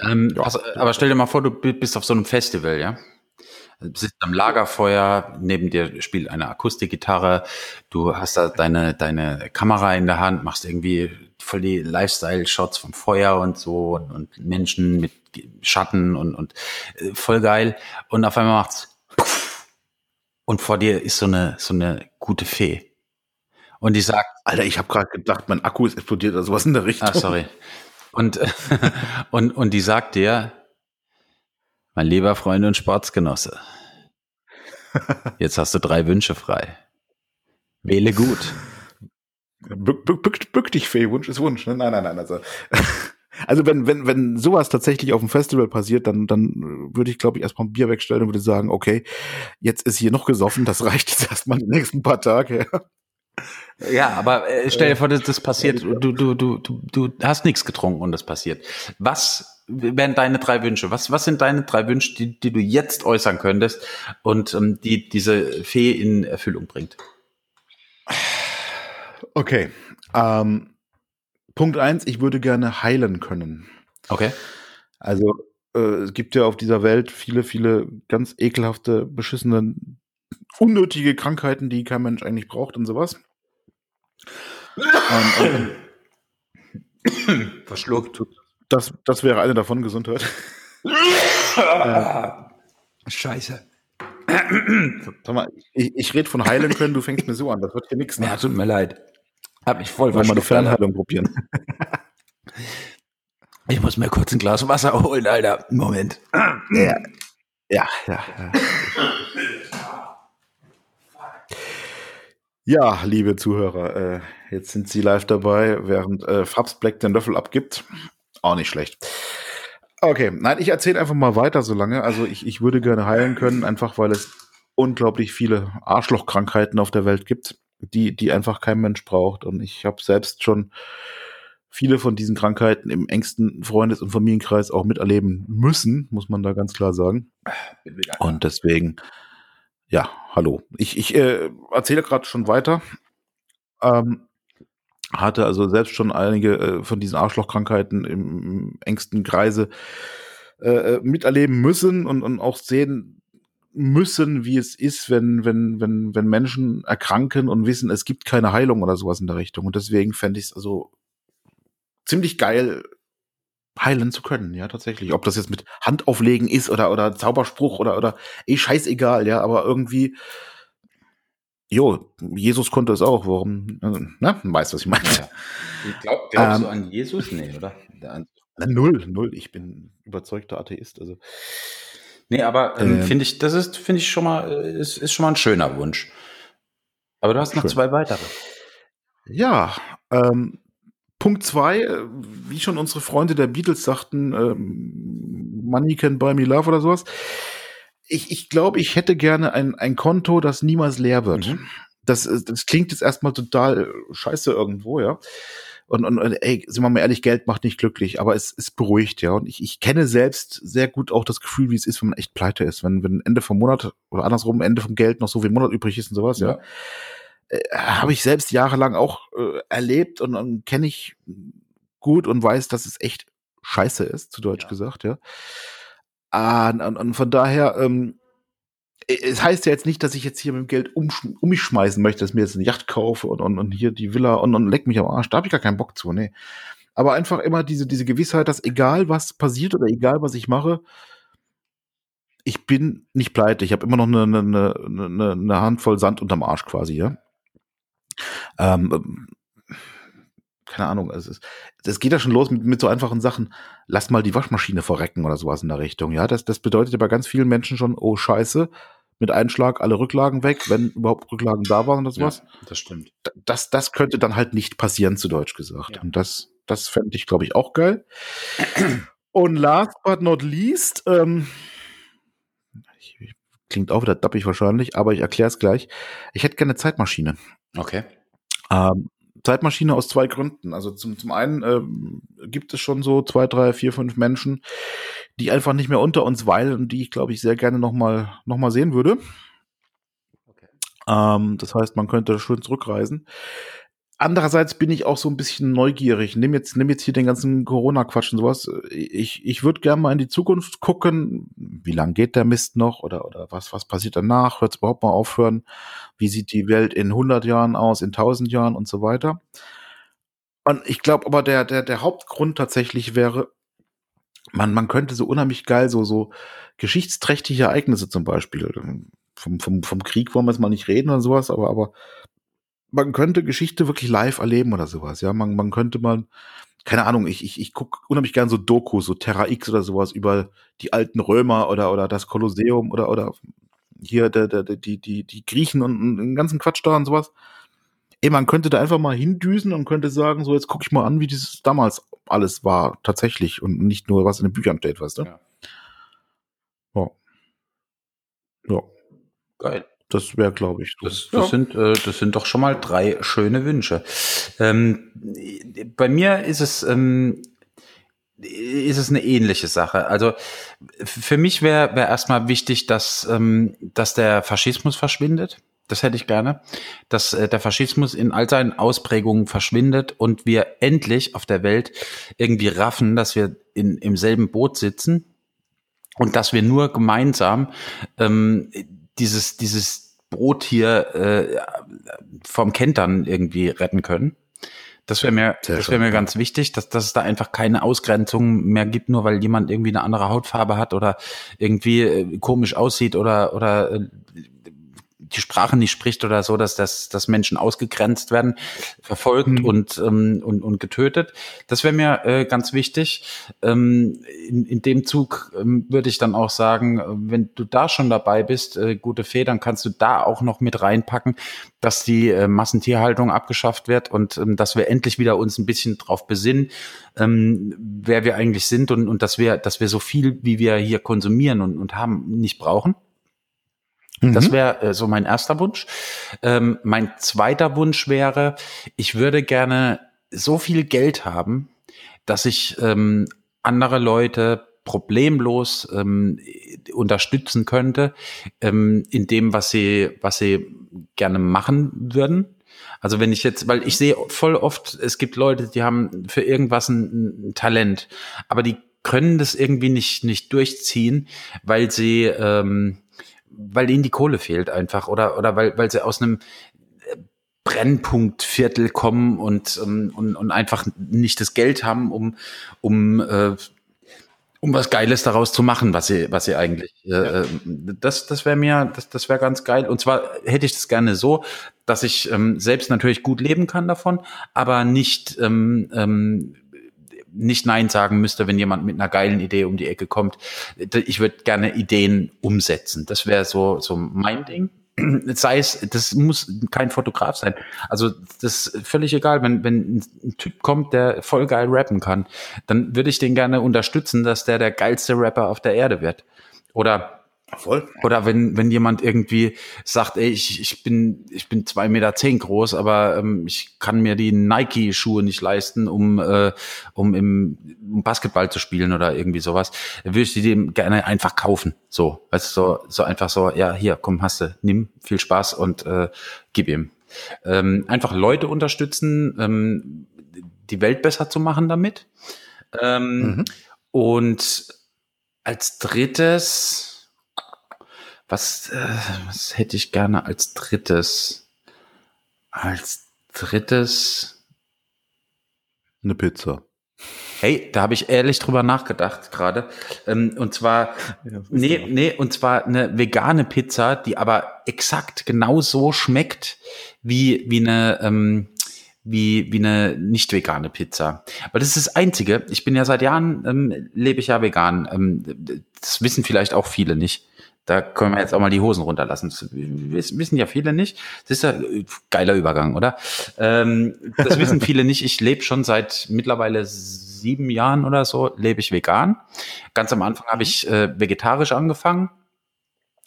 Speaker 1: Ähm, ja. Also, aber stell dir mal vor, du bist auf so einem Festival, ja? Du sitzt am Lagerfeuer, neben dir spielt eine Akustikgitarre, du hast da deine, deine Kamera in der Hand, machst irgendwie voll die Lifestyle-Shots vom Feuer und so und, und, Menschen mit Schatten und, und äh, voll geil. Und auf einmal macht's puff, und vor dir ist so eine, so eine gute Fee. Und die sagt,
Speaker 2: Alter, ich habe gerade gedacht, mein Akku ist explodiert oder sowas in der Richtung. Ah,
Speaker 1: sorry. Und, und, und die sagt dir, mein lieber Freund und Sportsgenosse, jetzt hast du drei Wünsche frei. Wähle gut.
Speaker 2: Bück, bück, bück, dich, Fee, Wunsch ist Wunsch. Ne? Nein, nein, nein. Also, also wenn, wenn, wenn sowas tatsächlich auf dem Festival passiert, dann, dann würde ich, glaube ich, erstmal ein Bier wegstellen und würde sagen, okay, jetzt ist hier noch gesoffen, das reicht jetzt erstmal die nächsten paar Tage.
Speaker 1: Ja, aber äh, stell dir vor, das, das passiert, du, du, du, du, du hast nichts getrunken und das passiert. Was wären deine drei Wünsche? Was, was sind deine drei Wünsche, die, die du jetzt äußern könntest und ähm, die diese Fee in Erfüllung bringt?
Speaker 2: Okay. Ähm, Punkt eins, ich würde gerne heilen können.
Speaker 1: Okay.
Speaker 2: Also äh, es gibt ja auf dieser Welt viele, viele ganz ekelhafte, beschissene, unnötige Krankheiten, die kein Mensch eigentlich braucht und sowas.
Speaker 1: Ähm, Verschluckt.
Speaker 2: Das, das wäre eine davon, Gesundheit.
Speaker 1: äh, Scheiße.
Speaker 2: Sag mal, ich, ich rede von heilen können, du fängst mir so an, das wird hier nichts.
Speaker 1: Ne? Ja, tut mir leid. Hab mich voll
Speaker 2: Wollen wir eine Fernheilung probieren.
Speaker 1: ich muss mir kurz ein Glas Wasser holen, Alter. Moment.
Speaker 2: Ja, ja, ja. ja. Ja, liebe Zuhörer, äh, jetzt sind Sie live dabei, während äh, Fabs Black den Löffel abgibt. Auch nicht schlecht. Okay, nein, ich erzähle einfach mal weiter so lange. Also ich, ich würde gerne heilen können, einfach weil es unglaublich viele Arschlochkrankheiten auf der Welt gibt, die, die einfach kein Mensch braucht. Und ich habe selbst schon viele von diesen Krankheiten im engsten Freundes- und Familienkreis auch miterleben müssen, muss man da ganz klar sagen. Und deswegen, ja, hallo. Ich, ich äh, erzähle gerade schon weiter. Ähm, hatte also selbst schon einige äh, von diesen Arschlochkrankheiten im, engsten Kreise äh, äh, miterleben müssen und, und auch sehen müssen, wie es ist, wenn, wenn, wenn, wenn Menschen erkranken und wissen, es gibt keine Heilung oder sowas in der Richtung. Und deswegen fände ich es also ziemlich geil, heilen zu können, ja, tatsächlich. Ob das jetzt mit Handauflegen ist oder, oder Zauberspruch oder, oder, eh, scheißegal, ja, aber irgendwie, Jo, Jesus konnte es auch. Warum? Na, weißt was ich meine? Ja.
Speaker 1: Ich glaub, glaubst ähm, du an Jesus? Nee, oder?
Speaker 2: Na, null, null. Ich bin überzeugter Atheist. Also.
Speaker 1: Nee, aber ähm, ähm, finde ich, das ist, finde ich schon mal, ist, ist schon mal ein schöner Wunsch. Aber du hast noch schön. zwei weitere.
Speaker 2: Ja, ähm, Punkt zwei, äh, wie schon unsere Freunde der Beatles sagten, ähm, Money can buy me love oder sowas ich, ich glaube, ich hätte gerne ein, ein Konto, das niemals leer wird. Mhm. Das, das klingt jetzt erstmal total scheiße irgendwo, ja. Und, und, und ey, sind wir mal ehrlich, Geld macht nicht glücklich, aber es ist beruhigt, ja. Und ich, ich kenne selbst sehr gut auch das Gefühl, wie es ist, wenn man echt pleite ist. Wenn, wenn Ende vom Monat oder andersrum Ende vom Geld noch so viel Monat übrig ist und sowas, ja. ja. Äh, Habe ich selbst jahrelang auch äh, erlebt und, und kenne ich gut und weiß, dass es echt scheiße ist, zu Deutsch ja. gesagt, ja. Ah, und, und von daher, ähm, es heißt ja jetzt nicht, dass ich jetzt hier mit dem Geld um, um mich schmeißen möchte, dass ich mir jetzt eine Yacht kaufe und, und, und hier die Villa und, und leck mich am Arsch. Da habe ich gar keinen Bock zu, nee. Aber einfach immer diese, diese Gewissheit, dass egal was passiert oder egal was ich mache, ich bin nicht pleite. Ich habe immer noch eine, eine, eine, eine Handvoll Sand unterm Arsch quasi, ja. Ähm, keine Ahnung, es ist, das geht ja schon los mit, mit so einfachen Sachen. Lass mal die Waschmaschine verrecken oder sowas in der Richtung. Ja, das, das bedeutet ja bei ganz vielen Menschen schon, oh Scheiße, mit Einschlag alle Rücklagen weg, wenn überhaupt Rücklagen da waren oder sowas.
Speaker 1: Ja, das stimmt.
Speaker 2: Das, das könnte dann halt nicht passieren, zu Deutsch gesagt. Ja. Und das, das fände ich, glaube ich, auch geil. Und last but not least, ähm, ich, klingt auch wieder dappig wahrscheinlich, aber ich erkläre es gleich. Ich hätte gerne Zeitmaschine.
Speaker 1: Okay.
Speaker 2: Ähm, Zeitmaschine aus zwei Gründen. Also zum, zum einen ähm, gibt es schon so zwei, drei, vier, fünf Menschen, die einfach nicht mehr unter uns weilen und die ich, glaube ich, sehr gerne nochmal noch mal sehen würde. Okay. Ähm, das heißt, man könnte schön zurückreisen. Andererseits bin ich auch so ein bisschen neugierig. Nimm jetzt, nimm jetzt hier den ganzen Corona-Quatsch und sowas. Ich, ich würde gerne mal in die Zukunft gucken. Wie lange geht der Mist noch? Oder, oder was, was passiert danach? Hört es überhaupt mal aufhören? Wie sieht die Welt in 100 Jahren aus, in 1000 Jahren und so weiter? Und ich glaube aber, der, der, der Hauptgrund tatsächlich wäre, man, man könnte so unheimlich geil so, so geschichtsträchtige Ereignisse zum Beispiel, vom, vom, vom Krieg wollen wir jetzt mal nicht reden oder sowas, aber, aber man könnte Geschichte wirklich live erleben oder sowas. Ja, man, man könnte mal, keine Ahnung, ich, ich, ich gucke unheimlich gern so Dokus, so Terra X oder sowas über die alten Römer oder, oder das Kolosseum oder, oder hier der, der, die, die, die Griechen und, und den ganzen Quatsch da und sowas. Ey, man könnte da einfach mal hindüsen und könnte sagen, so jetzt gucke ich mal an, wie dieses damals alles war, tatsächlich und nicht nur, was in den Büchern steht, weißt du? Ja. Ja. ja. Geil. Das wäre, glaube ich.
Speaker 1: So. Das, das ja. sind, äh, das sind doch schon mal drei schöne Wünsche. Ähm, bei mir ist es, ähm, ist es eine ähnliche Sache. Also für mich wäre wär erstmal wichtig, dass, ähm, dass der Faschismus verschwindet. Das hätte ich gerne, dass äh, der Faschismus in all seinen Ausprägungen verschwindet und wir endlich auf der Welt irgendwie raffen, dass wir in, im selben Boot sitzen und dass wir nur gemeinsam ähm, dieses, dieses Boot hier äh, vom Kentern irgendwie retten können. Das wäre mir, Sehr das wäre mir ganz wichtig, dass, dass es da einfach keine Ausgrenzung mehr gibt, nur weil jemand irgendwie eine andere Hautfarbe hat oder irgendwie äh, komisch aussieht oder, oder äh, die Sprache nicht spricht oder so, dass, dass, dass Menschen ausgegrenzt werden, verfolgt mhm. und, ähm, und, und getötet. Das wäre mir äh, ganz wichtig. Ähm, in, in dem Zug ähm, würde ich dann auch sagen, wenn du da schon dabei bist, äh, gute Fee, dann kannst du da auch noch mit reinpacken, dass die äh, Massentierhaltung abgeschafft wird und ähm, dass wir endlich wieder uns ein bisschen drauf besinnen, ähm, wer wir eigentlich sind und, und dass wir, dass wir so viel, wie wir hier konsumieren und, und haben, nicht brauchen. Das mhm. wäre äh, so mein erster Wunsch. Ähm, mein zweiter Wunsch wäre, ich würde gerne so viel Geld haben, dass ich ähm, andere Leute problemlos ähm, unterstützen könnte ähm, in dem, was sie, was sie gerne machen würden. Also wenn ich jetzt, weil ich sehe voll oft, es gibt Leute, die haben für irgendwas ein, ein Talent, aber die können das irgendwie nicht nicht durchziehen, weil sie ähm, weil ihnen die Kohle fehlt einfach oder, oder weil, weil sie aus einem äh, Brennpunktviertel kommen und, ähm, und, und einfach nicht das Geld haben, um, um, äh, um was Geiles daraus zu machen, was sie, was sie eigentlich. Äh, ja. Äh, das, das wäre mir, das, das wäre ganz geil. Und zwar hätte ich das gerne so, dass ich ähm, selbst natürlich gut leben kann davon, aber nicht ähm, ähm, nicht Nein sagen müsste, wenn jemand mit einer geilen Idee um die Ecke kommt. Ich würde gerne Ideen umsetzen. Das wäre so, so mein Ding. Sei es, das muss kein Fotograf sein. Also das ist völlig egal, wenn, wenn ein Typ kommt, der voll geil rappen kann, dann würde ich den gerne unterstützen, dass der der geilste Rapper auf der Erde wird. Oder
Speaker 2: Voll.
Speaker 1: Oder wenn, wenn jemand irgendwie sagt, ey, ich, ich bin, ich bin zwei Meter zehn groß, aber ähm, ich kann mir die Nike-Schuhe nicht leisten, um, äh, um im um Basketball zu spielen oder irgendwie sowas, dann würde ich die dem gerne einfach kaufen. So, weißt du, so, so einfach so, ja, hier, komm, hast du, nimm, viel Spaß und äh, gib ihm. Ähm, einfach Leute unterstützen, ähm, die Welt besser zu machen damit. Ähm, mhm. Und als drittes, was, äh, was hätte ich gerne als drittes? Als drittes.
Speaker 2: Eine Pizza.
Speaker 1: Hey, da habe ich ehrlich drüber nachgedacht gerade. Ähm, und zwar, ja, nee, nee, und zwar eine vegane Pizza, die aber exakt genau so schmeckt wie, wie eine, ähm, wie, wie eine nicht vegane Pizza. Aber das ist das Einzige. Ich bin ja seit Jahren, ähm, lebe ich ja vegan. Ähm, das wissen vielleicht auch viele nicht. Da können wir jetzt auch mal die Hosen runterlassen. Das wissen ja viele nicht. Das ist ja äh, geiler Übergang, oder? Ähm, das wissen viele nicht. Ich lebe schon seit mittlerweile sieben Jahren oder so, lebe ich vegan. Ganz am Anfang habe ich äh, vegetarisch angefangen.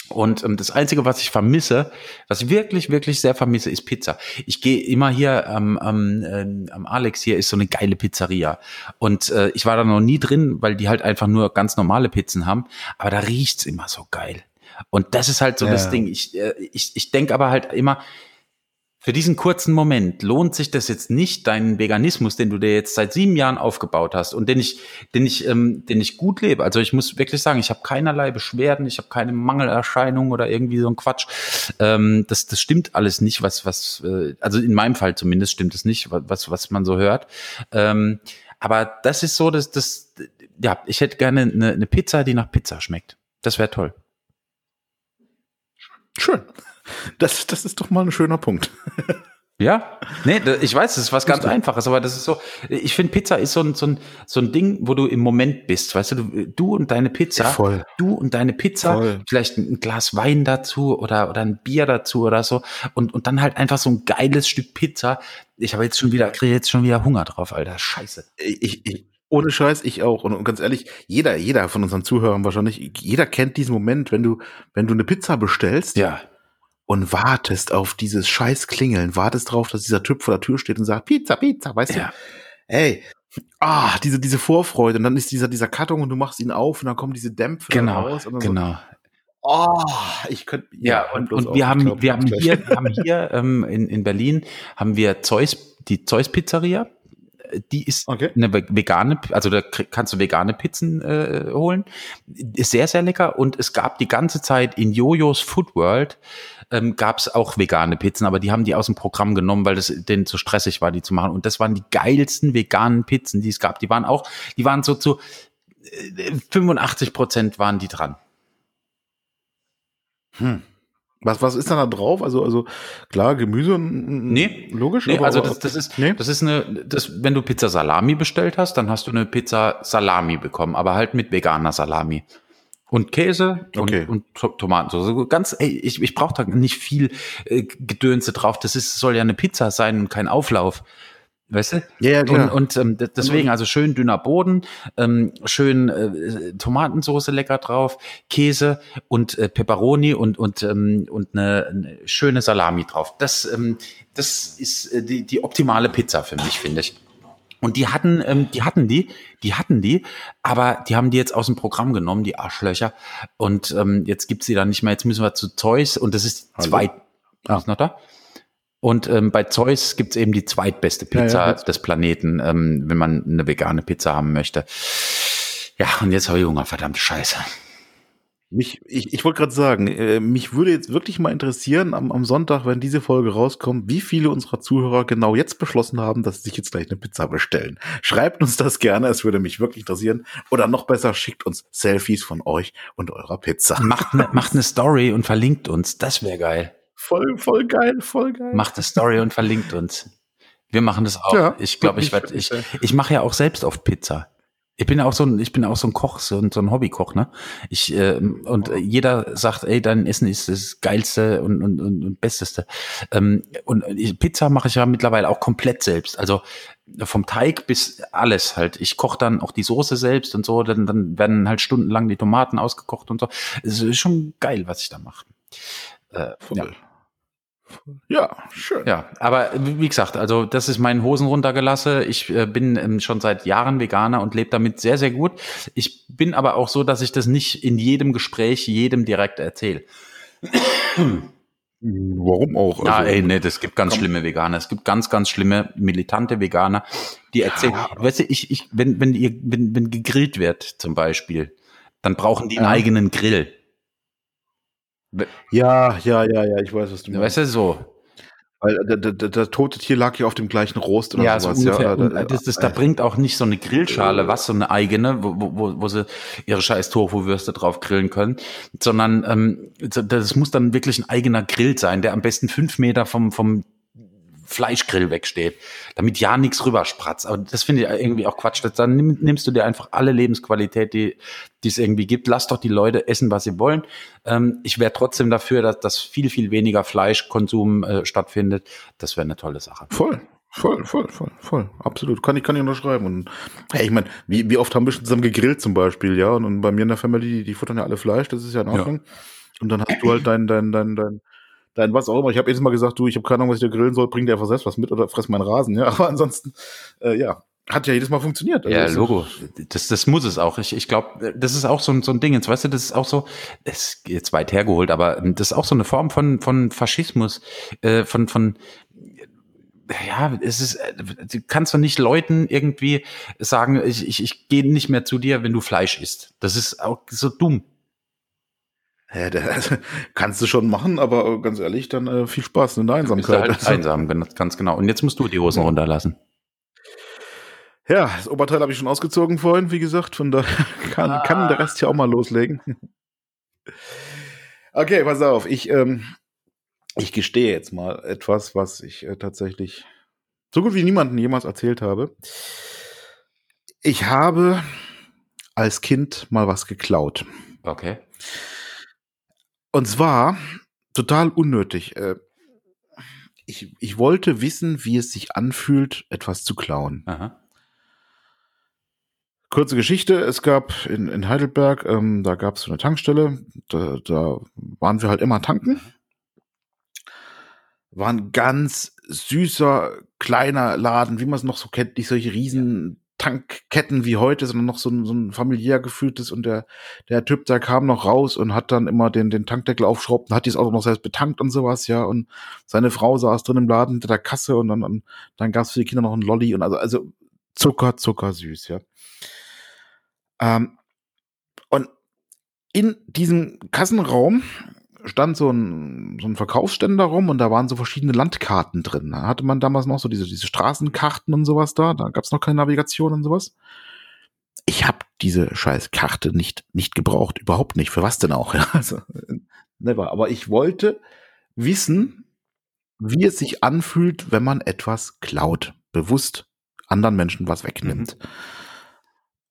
Speaker 1: Und ähm, das Einzige, was ich vermisse, was ich wirklich, wirklich sehr vermisse, ist Pizza. Ich gehe immer hier am, am, äh, am Alex, hier ist so eine geile Pizzeria. Und äh, ich war da noch nie drin, weil die halt einfach nur ganz normale Pizzen haben. Aber da riecht's immer so geil. Und das ist halt so ja. das Ding. Ich, äh, ich, ich denke aber halt immer, für diesen kurzen Moment lohnt sich das jetzt nicht, deinen Veganismus, den du dir jetzt seit sieben Jahren aufgebaut hast und den ich, den ich, ähm, den ich gut lebe. Also ich muss wirklich sagen, ich habe keinerlei Beschwerden, ich habe keine Mangelerscheinungen oder irgendwie so ein Quatsch. Ähm, das, das stimmt alles nicht, was, was, äh, also in meinem Fall zumindest stimmt es nicht, was, was man so hört. Ähm, aber das ist so, dass das, ja, ich hätte gerne eine, eine Pizza, die nach Pizza schmeckt. Das wäre toll.
Speaker 2: Schön. Das, das ist doch mal ein schöner Punkt.
Speaker 1: Ja, nee, ich weiß, das ist was ganz Einfaches, aber das ist so, ich finde, Pizza ist so ein, so, ein, so ein Ding, wo du im Moment bist, weißt du, du, du und deine Pizza,
Speaker 2: Voll.
Speaker 1: du und deine Pizza, Voll. vielleicht ein Glas Wein dazu oder, oder ein Bier dazu oder so und, und dann halt einfach so ein geiles Stück Pizza. Ich habe jetzt schon wieder, kriege jetzt schon wieder Hunger drauf, Alter, scheiße.
Speaker 2: Ich, ich, ohne Scheiß, ich auch. Und, und ganz ehrlich, jeder, jeder von unseren Zuhörern wahrscheinlich, jeder kennt diesen Moment, wenn du, wenn du eine Pizza bestellst.
Speaker 1: Ja
Speaker 2: und wartest auf dieses scheiß Klingeln, wartest drauf, dass dieser Typ vor der Tür steht und sagt, Pizza, Pizza, weißt ja. du? Ey, ah, diese, diese Vorfreude. Und dann ist dieser, dieser Karton und du machst ihn auf und dann kommen diese Dämpfe
Speaker 1: genau,
Speaker 2: raus.
Speaker 1: Und genau.
Speaker 2: So, Oh, ich könnte
Speaker 1: ja, ja und, und wir haben glaub, wir haben hier haben hier ähm, in, in Berlin haben wir Zeus die Zeus Pizzeria die ist okay. eine vegane, also da kannst du vegane Pizzen äh, holen. Ist sehr, sehr lecker. Und es gab die ganze Zeit in Jojos Food World ähm, gab es auch vegane Pizzen, aber die haben die aus dem Programm genommen, weil es denen zu stressig war, die zu machen. Und das waren die geilsten veganen Pizzen, die es gab. Die waren auch, die waren so zu äh, 85 Prozent waren die dran.
Speaker 2: Hm. Was, was ist da drauf? Also, also klar, Gemüse,
Speaker 1: nee, logisch. Nee, aber, also das, das ist, nee? das ist eine, das, wenn du Pizza Salami bestellt hast, dann hast du eine Pizza Salami bekommen, aber halt mit veganer Salami. Und Käse okay. und, und Tomatensauce. Ganz, ey, ich, ich brauche da nicht viel äh, Gedönse drauf. Das ist, soll ja eine Pizza sein und kein Auflauf. Weißt du?
Speaker 2: Ja, ja klar.
Speaker 1: Und, und ähm, deswegen, also schön dünner Boden, ähm, schön äh, Tomatensoße lecker drauf, Käse und äh, Peperoni und, und, ähm, und eine, eine schöne Salami drauf. Das, ähm, das ist äh, die, die optimale Pizza für mich, finde ich. Und die hatten, ähm, die hatten die, die hatten die, aber die haben die jetzt aus dem Programm genommen, die Arschlöcher. Und ähm, jetzt gibt's sie dann nicht mehr. Jetzt müssen wir zu Zeus und das ist die zweit. Ah. Ist noch da? Und ähm, bei Zeus gibt's eben die zweitbeste Pizza ja, ja, des Planeten, ähm, wenn man eine vegane Pizza haben möchte. Ja, und jetzt habe ich Hunger, verdammte Scheiße.
Speaker 2: Mich, ich, ich wollte gerade sagen, äh, mich würde jetzt wirklich mal interessieren, am, am Sonntag, wenn diese Folge rauskommt, wie viele unserer Zuhörer genau jetzt beschlossen haben, dass sie sich jetzt gleich eine Pizza bestellen. Schreibt uns das gerne, es würde mich wirklich interessieren. Oder noch besser, schickt uns Selfies von euch und eurer Pizza.
Speaker 1: Macht eine macht ne Story und verlinkt uns, das wäre geil.
Speaker 2: Voll, voll geil, voll geil.
Speaker 1: Macht eine Story und verlinkt uns. Wir machen das auch. Ja, ich glaube, ich werde, ich, ich mache ja auch selbst oft Pizza. Ich bin auch so ein, ich bin auch so ein Koch, so ein, so ein Hobbykoch, ne? Ich äh, und jeder sagt, ey, dein Essen ist das geilste und und, und, und besteste. Ähm, und Pizza mache ich ja mittlerweile auch komplett selbst. Also vom Teig bis alles halt. Ich koche dann auch die Soße selbst und so. Dann, dann werden halt stundenlang die Tomaten ausgekocht und so. Es ist schon geil, was ich da mache.
Speaker 2: Äh, ja. Ja, schön.
Speaker 1: Ja, aber wie gesagt, also das ist mein Hosen runtergelasse. Ich äh, bin ähm, schon seit Jahren Veganer und lebe damit sehr, sehr gut. Ich bin aber auch so, dass ich das nicht in jedem Gespräch jedem direkt erzähle.
Speaker 2: Warum auch?
Speaker 1: Also, ja, ey, nee, das gibt ganz komm. schlimme Veganer. Es gibt ganz, ganz schlimme militante Veganer, die erzählen, ja, weißt du, ich, ich, wenn, wenn ihr, wenn, wenn gegrillt wird, zum Beispiel, dann brauchen die einen ja. eigenen Grill.
Speaker 2: Ja, ja, ja, ja, ich weiß, was du
Speaker 1: meinst. Weißt du, so.
Speaker 2: Weil das, das, tote Tier lag ja auf dem gleichen Rost
Speaker 1: oder ja, sowas. So ungefähr. ja, das, das, da bringt auch nicht so eine Grillschale, was so eine eigene, wo, wo, wo sie ihre scheiß Tofu-Würste drauf grillen können, sondern ähm, das muss dann wirklich ein eigener Grill sein, der am besten fünf Meter vom, vom Fleischgrill wegsteht, damit ja nichts rüberspratzt. Aber das finde ich irgendwie auch Quatsch. Dann nimmst du dir einfach alle Lebensqualität, die, es irgendwie gibt. Lass doch die Leute essen, was sie wollen. Ähm, ich wäre trotzdem dafür, dass, dass viel, viel weniger Fleischkonsum äh, stattfindet. Das wäre eine tolle Sache.
Speaker 2: Voll. Voll, voll, voll, voll. Absolut. Kann ich, kann ich unterschreiben. Und hey, ich meine, wie, wie oft haben wir schon zusammen gegrillt zum Beispiel, ja? Und, und bei mir in der Family, die, die futtern ja alle Fleisch, das ist ja in Ordnung. Ja. Und dann hast du halt dein, dein, dein, dein, dein was auch immer. Ich habe jedes Mal gesagt, du, ich habe keine Ahnung, was ich da grillen soll, bring dir einfach selbst was mit oder fress meinen Rasen, ja. Aber ansonsten, äh, ja, hat ja jedes Mal funktioniert.
Speaker 1: Also ja, Logo. Das, das muss es auch. Ich, ich glaube, das ist auch so ein, so ein Ding. Jetzt weißt du, das ist auch so, das ist jetzt weit hergeholt, aber das ist auch so eine Form von, von Faschismus, äh, von, von, ja, es ist, du kannst doch nicht Leuten irgendwie sagen, ich, ich, ich gehe nicht mehr zu dir, wenn du Fleisch isst. Das ist auch so dumm.
Speaker 2: Ja, das kannst du schon machen, aber ganz ehrlich, dann äh, viel Spaß in der
Speaker 1: Einsamkeit. Halt einsam, ganz genau. Und jetzt musst du die Hosen runterlassen.
Speaker 2: Ja, das Oberteil habe ich schon ausgezogen vorhin, wie gesagt. Von daher kann, ah. kann der Rest hier auch mal loslegen. Okay, pass auf. Ich, ähm, ich gestehe jetzt mal etwas, was ich äh, tatsächlich so gut wie niemanden jemals erzählt habe. Ich habe als Kind mal was geklaut.
Speaker 1: Okay.
Speaker 2: Und zwar total unnötig. Äh, ich, ich wollte wissen, wie es sich anfühlt, etwas zu klauen. Aha. Kurze Geschichte, es gab in, in Heidelberg, ähm, da gab es so eine Tankstelle, da, da waren wir halt immer tanken. War ein ganz süßer, kleiner Laden, wie man es noch so kennt, nicht solche riesen Tankketten wie heute, sondern noch so ein, so ein familiär gefühltes und der, der Typ, der kam noch raus und hat dann immer den, den Tankdeckel aufschraubt und hat dieses Auto noch selbst betankt und sowas, ja, und seine Frau saß drin im Laden hinter der Kasse und dann, dann, dann gab es für die Kinder noch einen Lolli und also, also Zucker, Zucker süß, ja. Ähm, und in diesem Kassenraum stand so ein, so ein Verkaufsständer rum und da waren so verschiedene Landkarten drin. Da hatte man damals noch so diese, diese Straßenkarten und sowas da. Da gab es noch keine Navigation und sowas. Ich habe diese scheiß Karte nicht, nicht gebraucht. Überhaupt nicht. Für was denn auch? Ja, also, never. Aber ich wollte wissen, wie es sich anfühlt, wenn man etwas klaut. Bewusst anderen Menschen was wegnimmt. Mhm.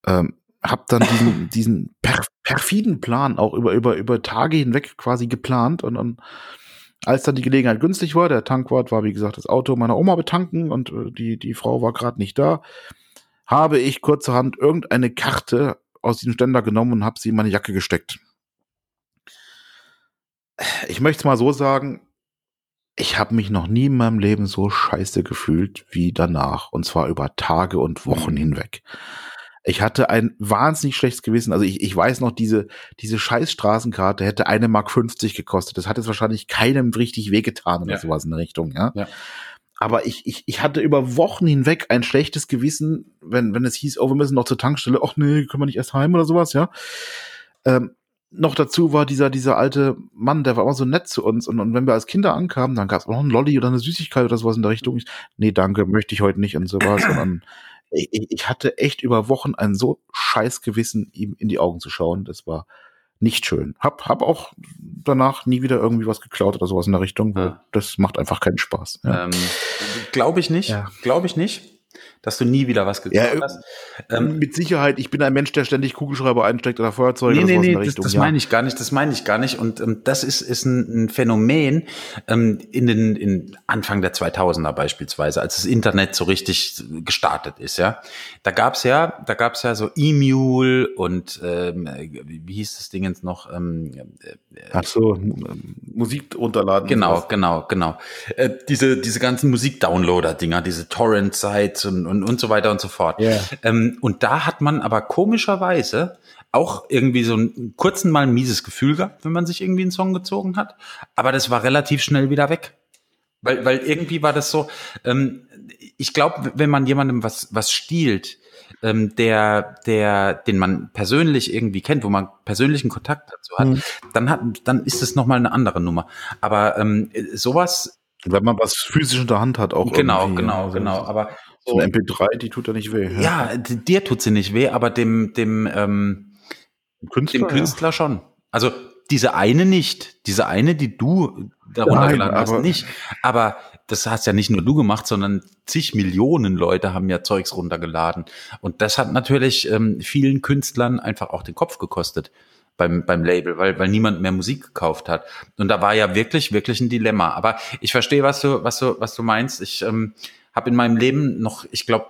Speaker 2: Ähm, hab dann diesen, diesen per perfiden Plan auch über, über, über Tage hinweg quasi geplant und, und als dann die Gelegenheit günstig war, der Tankwart war, wie gesagt, das Auto meiner Oma betanken und äh, die, die Frau war gerade nicht da, habe ich kurzerhand irgendeine Karte aus diesem Ständer genommen und habe sie in meine Jacke gesteckt. Ich möchte es mal so sagen, ich habe mich noch nie in meinem Leben so scheiße gefühlt wie danach. Und zwar über Tage und Wochen mhm. hinweg. Ich hatte ein wahnsinnig schlechtes Gewissen. Also ich, ich weiß noch, diese, diese scheiß Straßenkarte hätte eine Mark 50 gekostet. Das hat jetzt wahrscheinlich keinem richtig wehgetan oder ja. sowas in der Richtung, ja. ja. Aber ich, ich, ich hatte über Wochen hinweg ein schlechtes Gewissen, wenn, wenn es hieß, oh, wir müssen noch zur Tankstelle, ach nee, können wir nicht erst heim oder sowas, ja. Ähm, noch dazu war dieser, dieser alte Mann, der war immer so nett zu uns. Und, und wenn wir als Kinder ankamen, dann gab es auch noch einen Lolli oder eine Süßigkeit oder sowas in der Richtung. Ich, nee, danke, möchte ich heute nicht und sowas. Und dann ich, ich hatte echt über Wochen ein so scheiß Gewissen, ihm in die Augen zu schauen. Das war nicht schön. Hab, hab auch danach nie wieder irgendwie was geklaut oder sowas in der Richtung, weil ja. das macht einfach keinen Spaß.
Speaker 1: Ja. Ähm, Glaube ich nicht. Ja. Glaube ich nicht. Dass du nie wieder was geklaut
Speaker 2: Ja,
Speaker 1: hast. Ähm,
Speaker 2: Mit Sicherheit, ich bin ein Mensch, der ständig Kugelschreiber einsteckt oder Feuerzeuge
Speaker 1: Nee,
Speaker 2: oder
Speaker 1: nee, nee, das,
Speaker 2: Richtung.
Speaker 1: das
Speaker 2: ja.
Speaker 1: meine ich gar nicht, das meine ich gar nicht. Und ähm, das ist, ist ein, ein Phänomen ähm, in den in Anfang der 2000er beispielsweise, als das Internet so richtig gestartet ist, ja. Da gab's ja, da gab's ja so E-Mule und ähm, wie hieß das Ding jetzt noch? Ähm,
Speaker 2: Ach so, ähm, Musik runterladen.
Speaker 1: Genau, genau, genau. Äh, diese, diese ganzen Musik-Downloader-Dinger, diese Torrent-Sites und, und, und so weiter und so fort.
Speaker 2: Ja.
Speaker 1: Ähm, und da hat man aber komischerweise auch irgendwie so einen kurzen Mal ein mieses Gefühl gehabt, wenn man sich irgendwie einen Song gezogen hat. Aber das war relativ schnell wieder weg. Weil, weil irgendwie war das so, ähm, ich glaube, wenn man jemandem was, was stiehlt, ähm, der, der, den man persönlich irgendwie kennt, wo man persönlichen Kontakt dazu hat,
Speaker 2: Mhm.
Speaker 1: dann hat, dann ist es nochmal eine andere Nummer. Aber ähm, sowas,
Speaker 2: Wenn man was physisch in der Hand hat, auch
Speaker 1: genau, genau,
Speaker 2: ja.
Speaker 1: genau. Aber
Speaker 2: So ein MP3, die tut ja nicht weh.
Speaker 1: ja, d- dir tut sie nicht weh, aber dem, dem, ähm,
Speaker 2: Künstler,
Speaker 1: dem Künstler schon. Also diese eine nicht, diese eine, die du darunter
Speaker 2: Nein,
Speaker 1: geladen hast,
Speaker 2: aber-
Speaker 1: nicht. Aber das hast ja nicht nur du gemacht, sondern zig Millionen Leute haben ja Zeugs runtergeladen. Und das hat natürlich ähm, vielen Künstlern einfach auch den Kopf gekostet beim, beim Label, weil, weil niemand mehr Musik gekauft hat. Und da war ja wirklich, wirklich ein Dilemma. Aber ich verstehe, was du, was du, was du meinst. Ich ähm, habe in meinem Leben noch, ich glaube,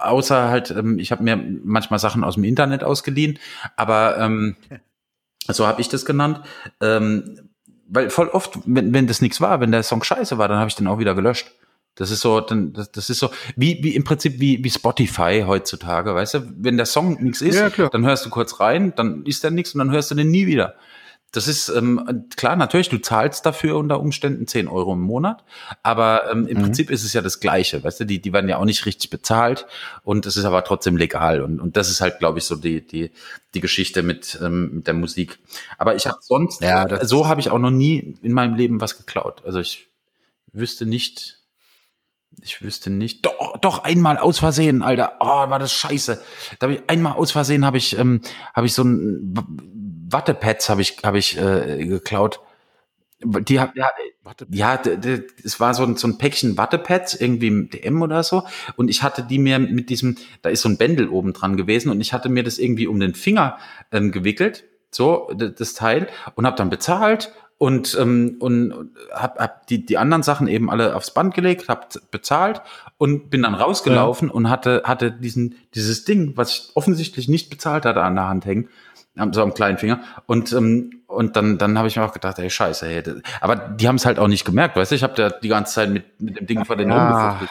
Speaker 1: außer halt, ähm, ich habe mir manchmal Sachen aus dem Internet ausgeliehen, aber ähm, so habe ich das genannt. Ähm, weil voll oft, wenn, wenn das nichts war, wenn der Song scheiße war, dann habe ich den auch wieder gelöscht. Das ist so, dann, das, das ist so, wie, wie im Prinzip wie, wie Spotify heutzutage, weißt du? Wenn der Song nichts ist,
Speaker 2: Ja,
Speaker 1: dann hörst du kurz rein, dann ist der nichts und dann hörst du den nie wieder. Das ist ähm, klar, natürlich, du zahlst dafür unter Umständen 10 Euro im Monat, aber ähm, im Prinzip ist es ja das Gleiche, weißt du, die, die werden ja auch nicht richtig bezahlt und es ist aber trotzdem legal und, und das ist halt, glaube ich, so die, die, die Geschichte mit, ähm, mit der Musik. Aber ich habe sonst,
Speaker 2: Ja,
Speaker 1: so habe ich auch noch nie in meinem Leben was geklaut. Also ich wüsste nicht, ich wüsste nicht. Doch, doch einmal aus Versehen, Alter. Oh, war das scheiße. Da hab ich einmal aus Versehen habe ich ähm, habe ich so ein Wattepads habe ich habe ich äh, geklaut. Die hat ja, ja, es war so ein, so ein Päckchen Wattepads, irgendwie im DM oder so. Und ich hatte die mir mit diesem, da ist so ein Bändel oben dran gewesen und ich hatte mir das irgendwie um den Finger ähm, gewickelt, so das Teil, und habe dann bezahlt und ähm, und hab, hab die die anderen Sachen eben alle aufs Band gelegt, hab bezahlt und bin dann rausgelaufen und hatte hatte diesen dieses Ding, was ich offensichtlich nicht bezahlt hatte, an der Hand hängen, am- so am kleinen Finger und ähm, und dann dann habe ich mir auch gedacht, ey Scheiße, hey, das, aber die haben es halt auch nicht gemerkt, weißt du, ich habe da die ganze Zeit mit mit dem Ding vor den
Speaker 2: Ja.
Speaker 1: rumgefuchtelt.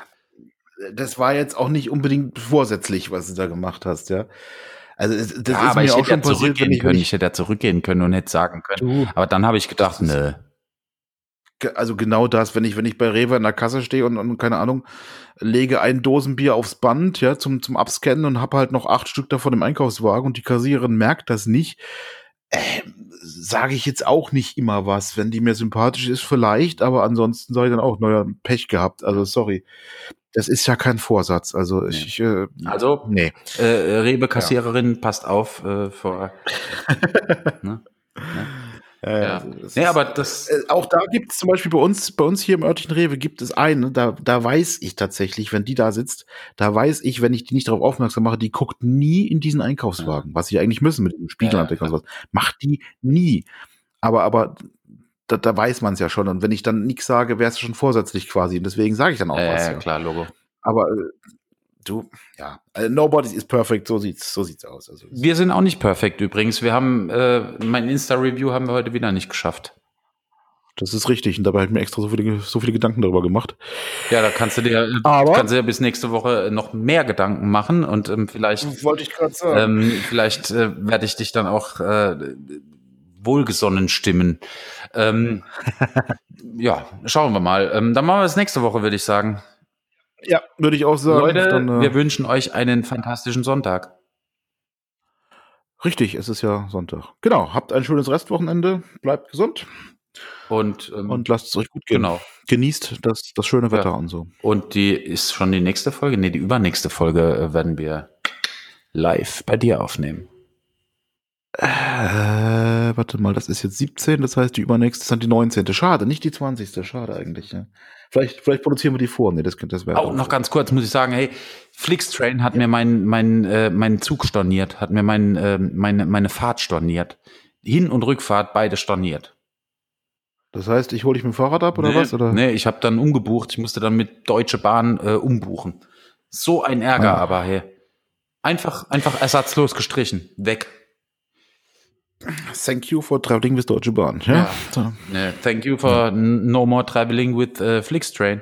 Speaker 2: Das war jetzt auch nicht unbedingt vorsätzlich, was du da gemacht hast, ja. Also das
Speaker 1: Ja,
Speaker 2: ist
Speaker 1: aber
Speaker 2: mir
Speaker 1: ich
Speaker 2: auch
Speaker 1: hätte ja
Speaker 2: schon passiert,
Speaker 1: können,
Speaker 2: ich
Speaker 1: ich hätte ja zurückgehen können und hätte sagen können.
Speaker 2: du,
Speaker 1: Aber dann habe ich gedacht, nö.
Speaker 2: Also genau das, wenn ich, wenn ich bei Rewe in der Kasse stehe und, und keine Ahnung, lege ein Dosenbier aufs Band, ja, zum, zum Abscannen und habe halt noch acht Stück davon im Einkaufswagen und die Kassiererin merkt das nicht, ähm, sage ich jetzt auch nicht immer was. Wenn die mir sympathisch ist, vielleicht, aber ansonsten sage ich dann auch, naja, Pech gehabt. Also sorry. Das ist ja kein Vorsatz. Also ich, ich äh,
Speaker 1: Also
Speaker 2: nee.
Speaker 1: äh, Rewe-Kassiererin, passt auf äh, vor. ne?
Speaker 2: Äh,
Speaker 1: Ja.
Speaker 2: also
Speaker 1: Nee, aber das.
Speaker 2: Äh, auch da gibt es zum Beispiel bei uns, bei uns hier im örtlichen Rewe gibt es eine, da, da weiß ich tatsächlich, wenn die da sitzt, da weiß ich, wenn ich die nicht darauf aufmerksam mache, die guckt nie in diesen Einkaufswagen, was sie eigentlich müssen mit dem
Speaker 1: Ja,
Speaker 2: Spiegelanblick
Speaker 1: ja,
Speaker 2: und sowas. Macht die nie. Aber, aber da, da weiß man es ja schon. Und wenn ich dann nichts sage, wäre es schon vorsätzlich quasi. Und deswegen sage ich dann auch
Speaker 1: Äh,
Speaker 2: was.
Speaker 1: ja,
Speaker 2: Ja.
Speaker 1: klar, Logo.
Speaker 2: Aber äh, du, ja, also nobody is perfect, so sieht's, so sieht's aus. Also,
Speaker 1: Wir sind auch nicht perfekt übrigens. Wir haben äh, mein Insta-Review haben wir heute wieder nicht geschafft.
Speaker 2: das ist richtig. Und dabei hat mir extra so viele, so viele Gedanken darüber gemacht.
Speaker 1: Ja, da kannst du dir äh,
Speaker 2: Aber-
Speaker 1: kannst du dir bis nächste Woche noch mehr Gedanken machen und ähm, vielleicht
Speaker 2: Wollte ich gerade sagen.
Speaker 1: ähm, vielleicht äh, werde ich dich dann auch äh, wohlgesonnen stimmen. Ähm, ja, schauen wir mal. Ähm, dann machen wir es nächste Woche, würde ich sagen.
Speaker 2: Ja, würde ich auch sagen.
Speaker 1: Leute,
Speaker 2: Dann, äh,
Speaker 1: wir wünschen euch einen fantastischen Sonntag.
Speaker 2: Richtig, es ist ja Sonntag. Genau, habt ein schönes Restwochenende, bleibt gesund
Speaker 1: Und, ähm,
Speaker 2: und lasst es euch gut gehen.
Speaker 1: genau.
Speaker 2: Genießt das, das schöne Wetter
Speaker 1: Ja.
Speaker 2: und so.
Speaker 1: Und die ist schon die nächste Folge. Nee, die übernächste Folge äh, werden wir live bei dir aufnehmen.
Speaker 2: Äh, Äh, warte mal, das ist jetzt 17, das heißt, die übernächste ist dann die 19. Schade, nicht die 20. Schade eigentlich. Ja. Vielleicht, vielleicht produzieren wir die vor. Nee, das, das wäre
Speaker 1: auch. noch ganz kurz muss ich sagen, hey, Flixtrain hat ja. mir meinen mein, äh, mein Zug storniert, hat mir mein, äh, meine, meine Fahrt storniert. Hin- und Rückfahrt beide storniert.
Speaker 2: Das heißt, ich hole dich mit dem Fahrrad ab oder
Speaker 1: nee,
Speaker 2: was? Oder?
Speaker 1: Nee, ich habe dann umgebucht. Ich musste dann mit Deutsche Bahn äh, umbuchen. So ein Ärger ah. aber, hey. Einfach, einfach ersatzlos gestrichen. Weg.
Speaker 2: Thank you for traveling with Deutsche Bahn. Ja. ja.
Speaker 1: So. Thank you for ja. no more traveling with uh, Flixtrain.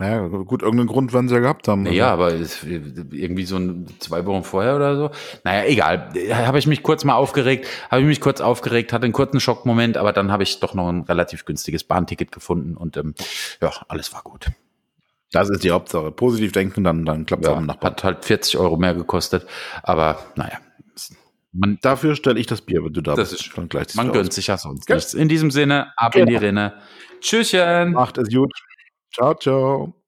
Speaker 2: Ja, gut, irgendeinen Grund werden sie ja gehabt haben.
Speaker 1: Ja, aber irgendwie so ein, zwei Wochen vorher oder so. Naja, egal. Habe ich mich kurz mal aufgeregt, habe ich mich kurz aufgeregt, hatte einen kurzen Schockmoment, aber dann habe ich doch noch ein relativ günstiges Bahnticket gefunden und ähm, ja, alles war gut.
Speaker 2: Das ist die Hauptsache. Positiv denken, dann, dann klappt es
Speaker 1: ja, am Nachbarn. Hat halt 40 Euro mehr gekostet, aber naja.
Speaker 2: Man, Dafür stelle ich das Bier, wenn du da
Speaker 1: das bist. Ist, dann gleich man gönnt sich ja sonst nichts. In diesem Sinne, ab genau. in die Rinne. Tschüsschen.
Speaker 2: Macht es gut. Ciao, ciao.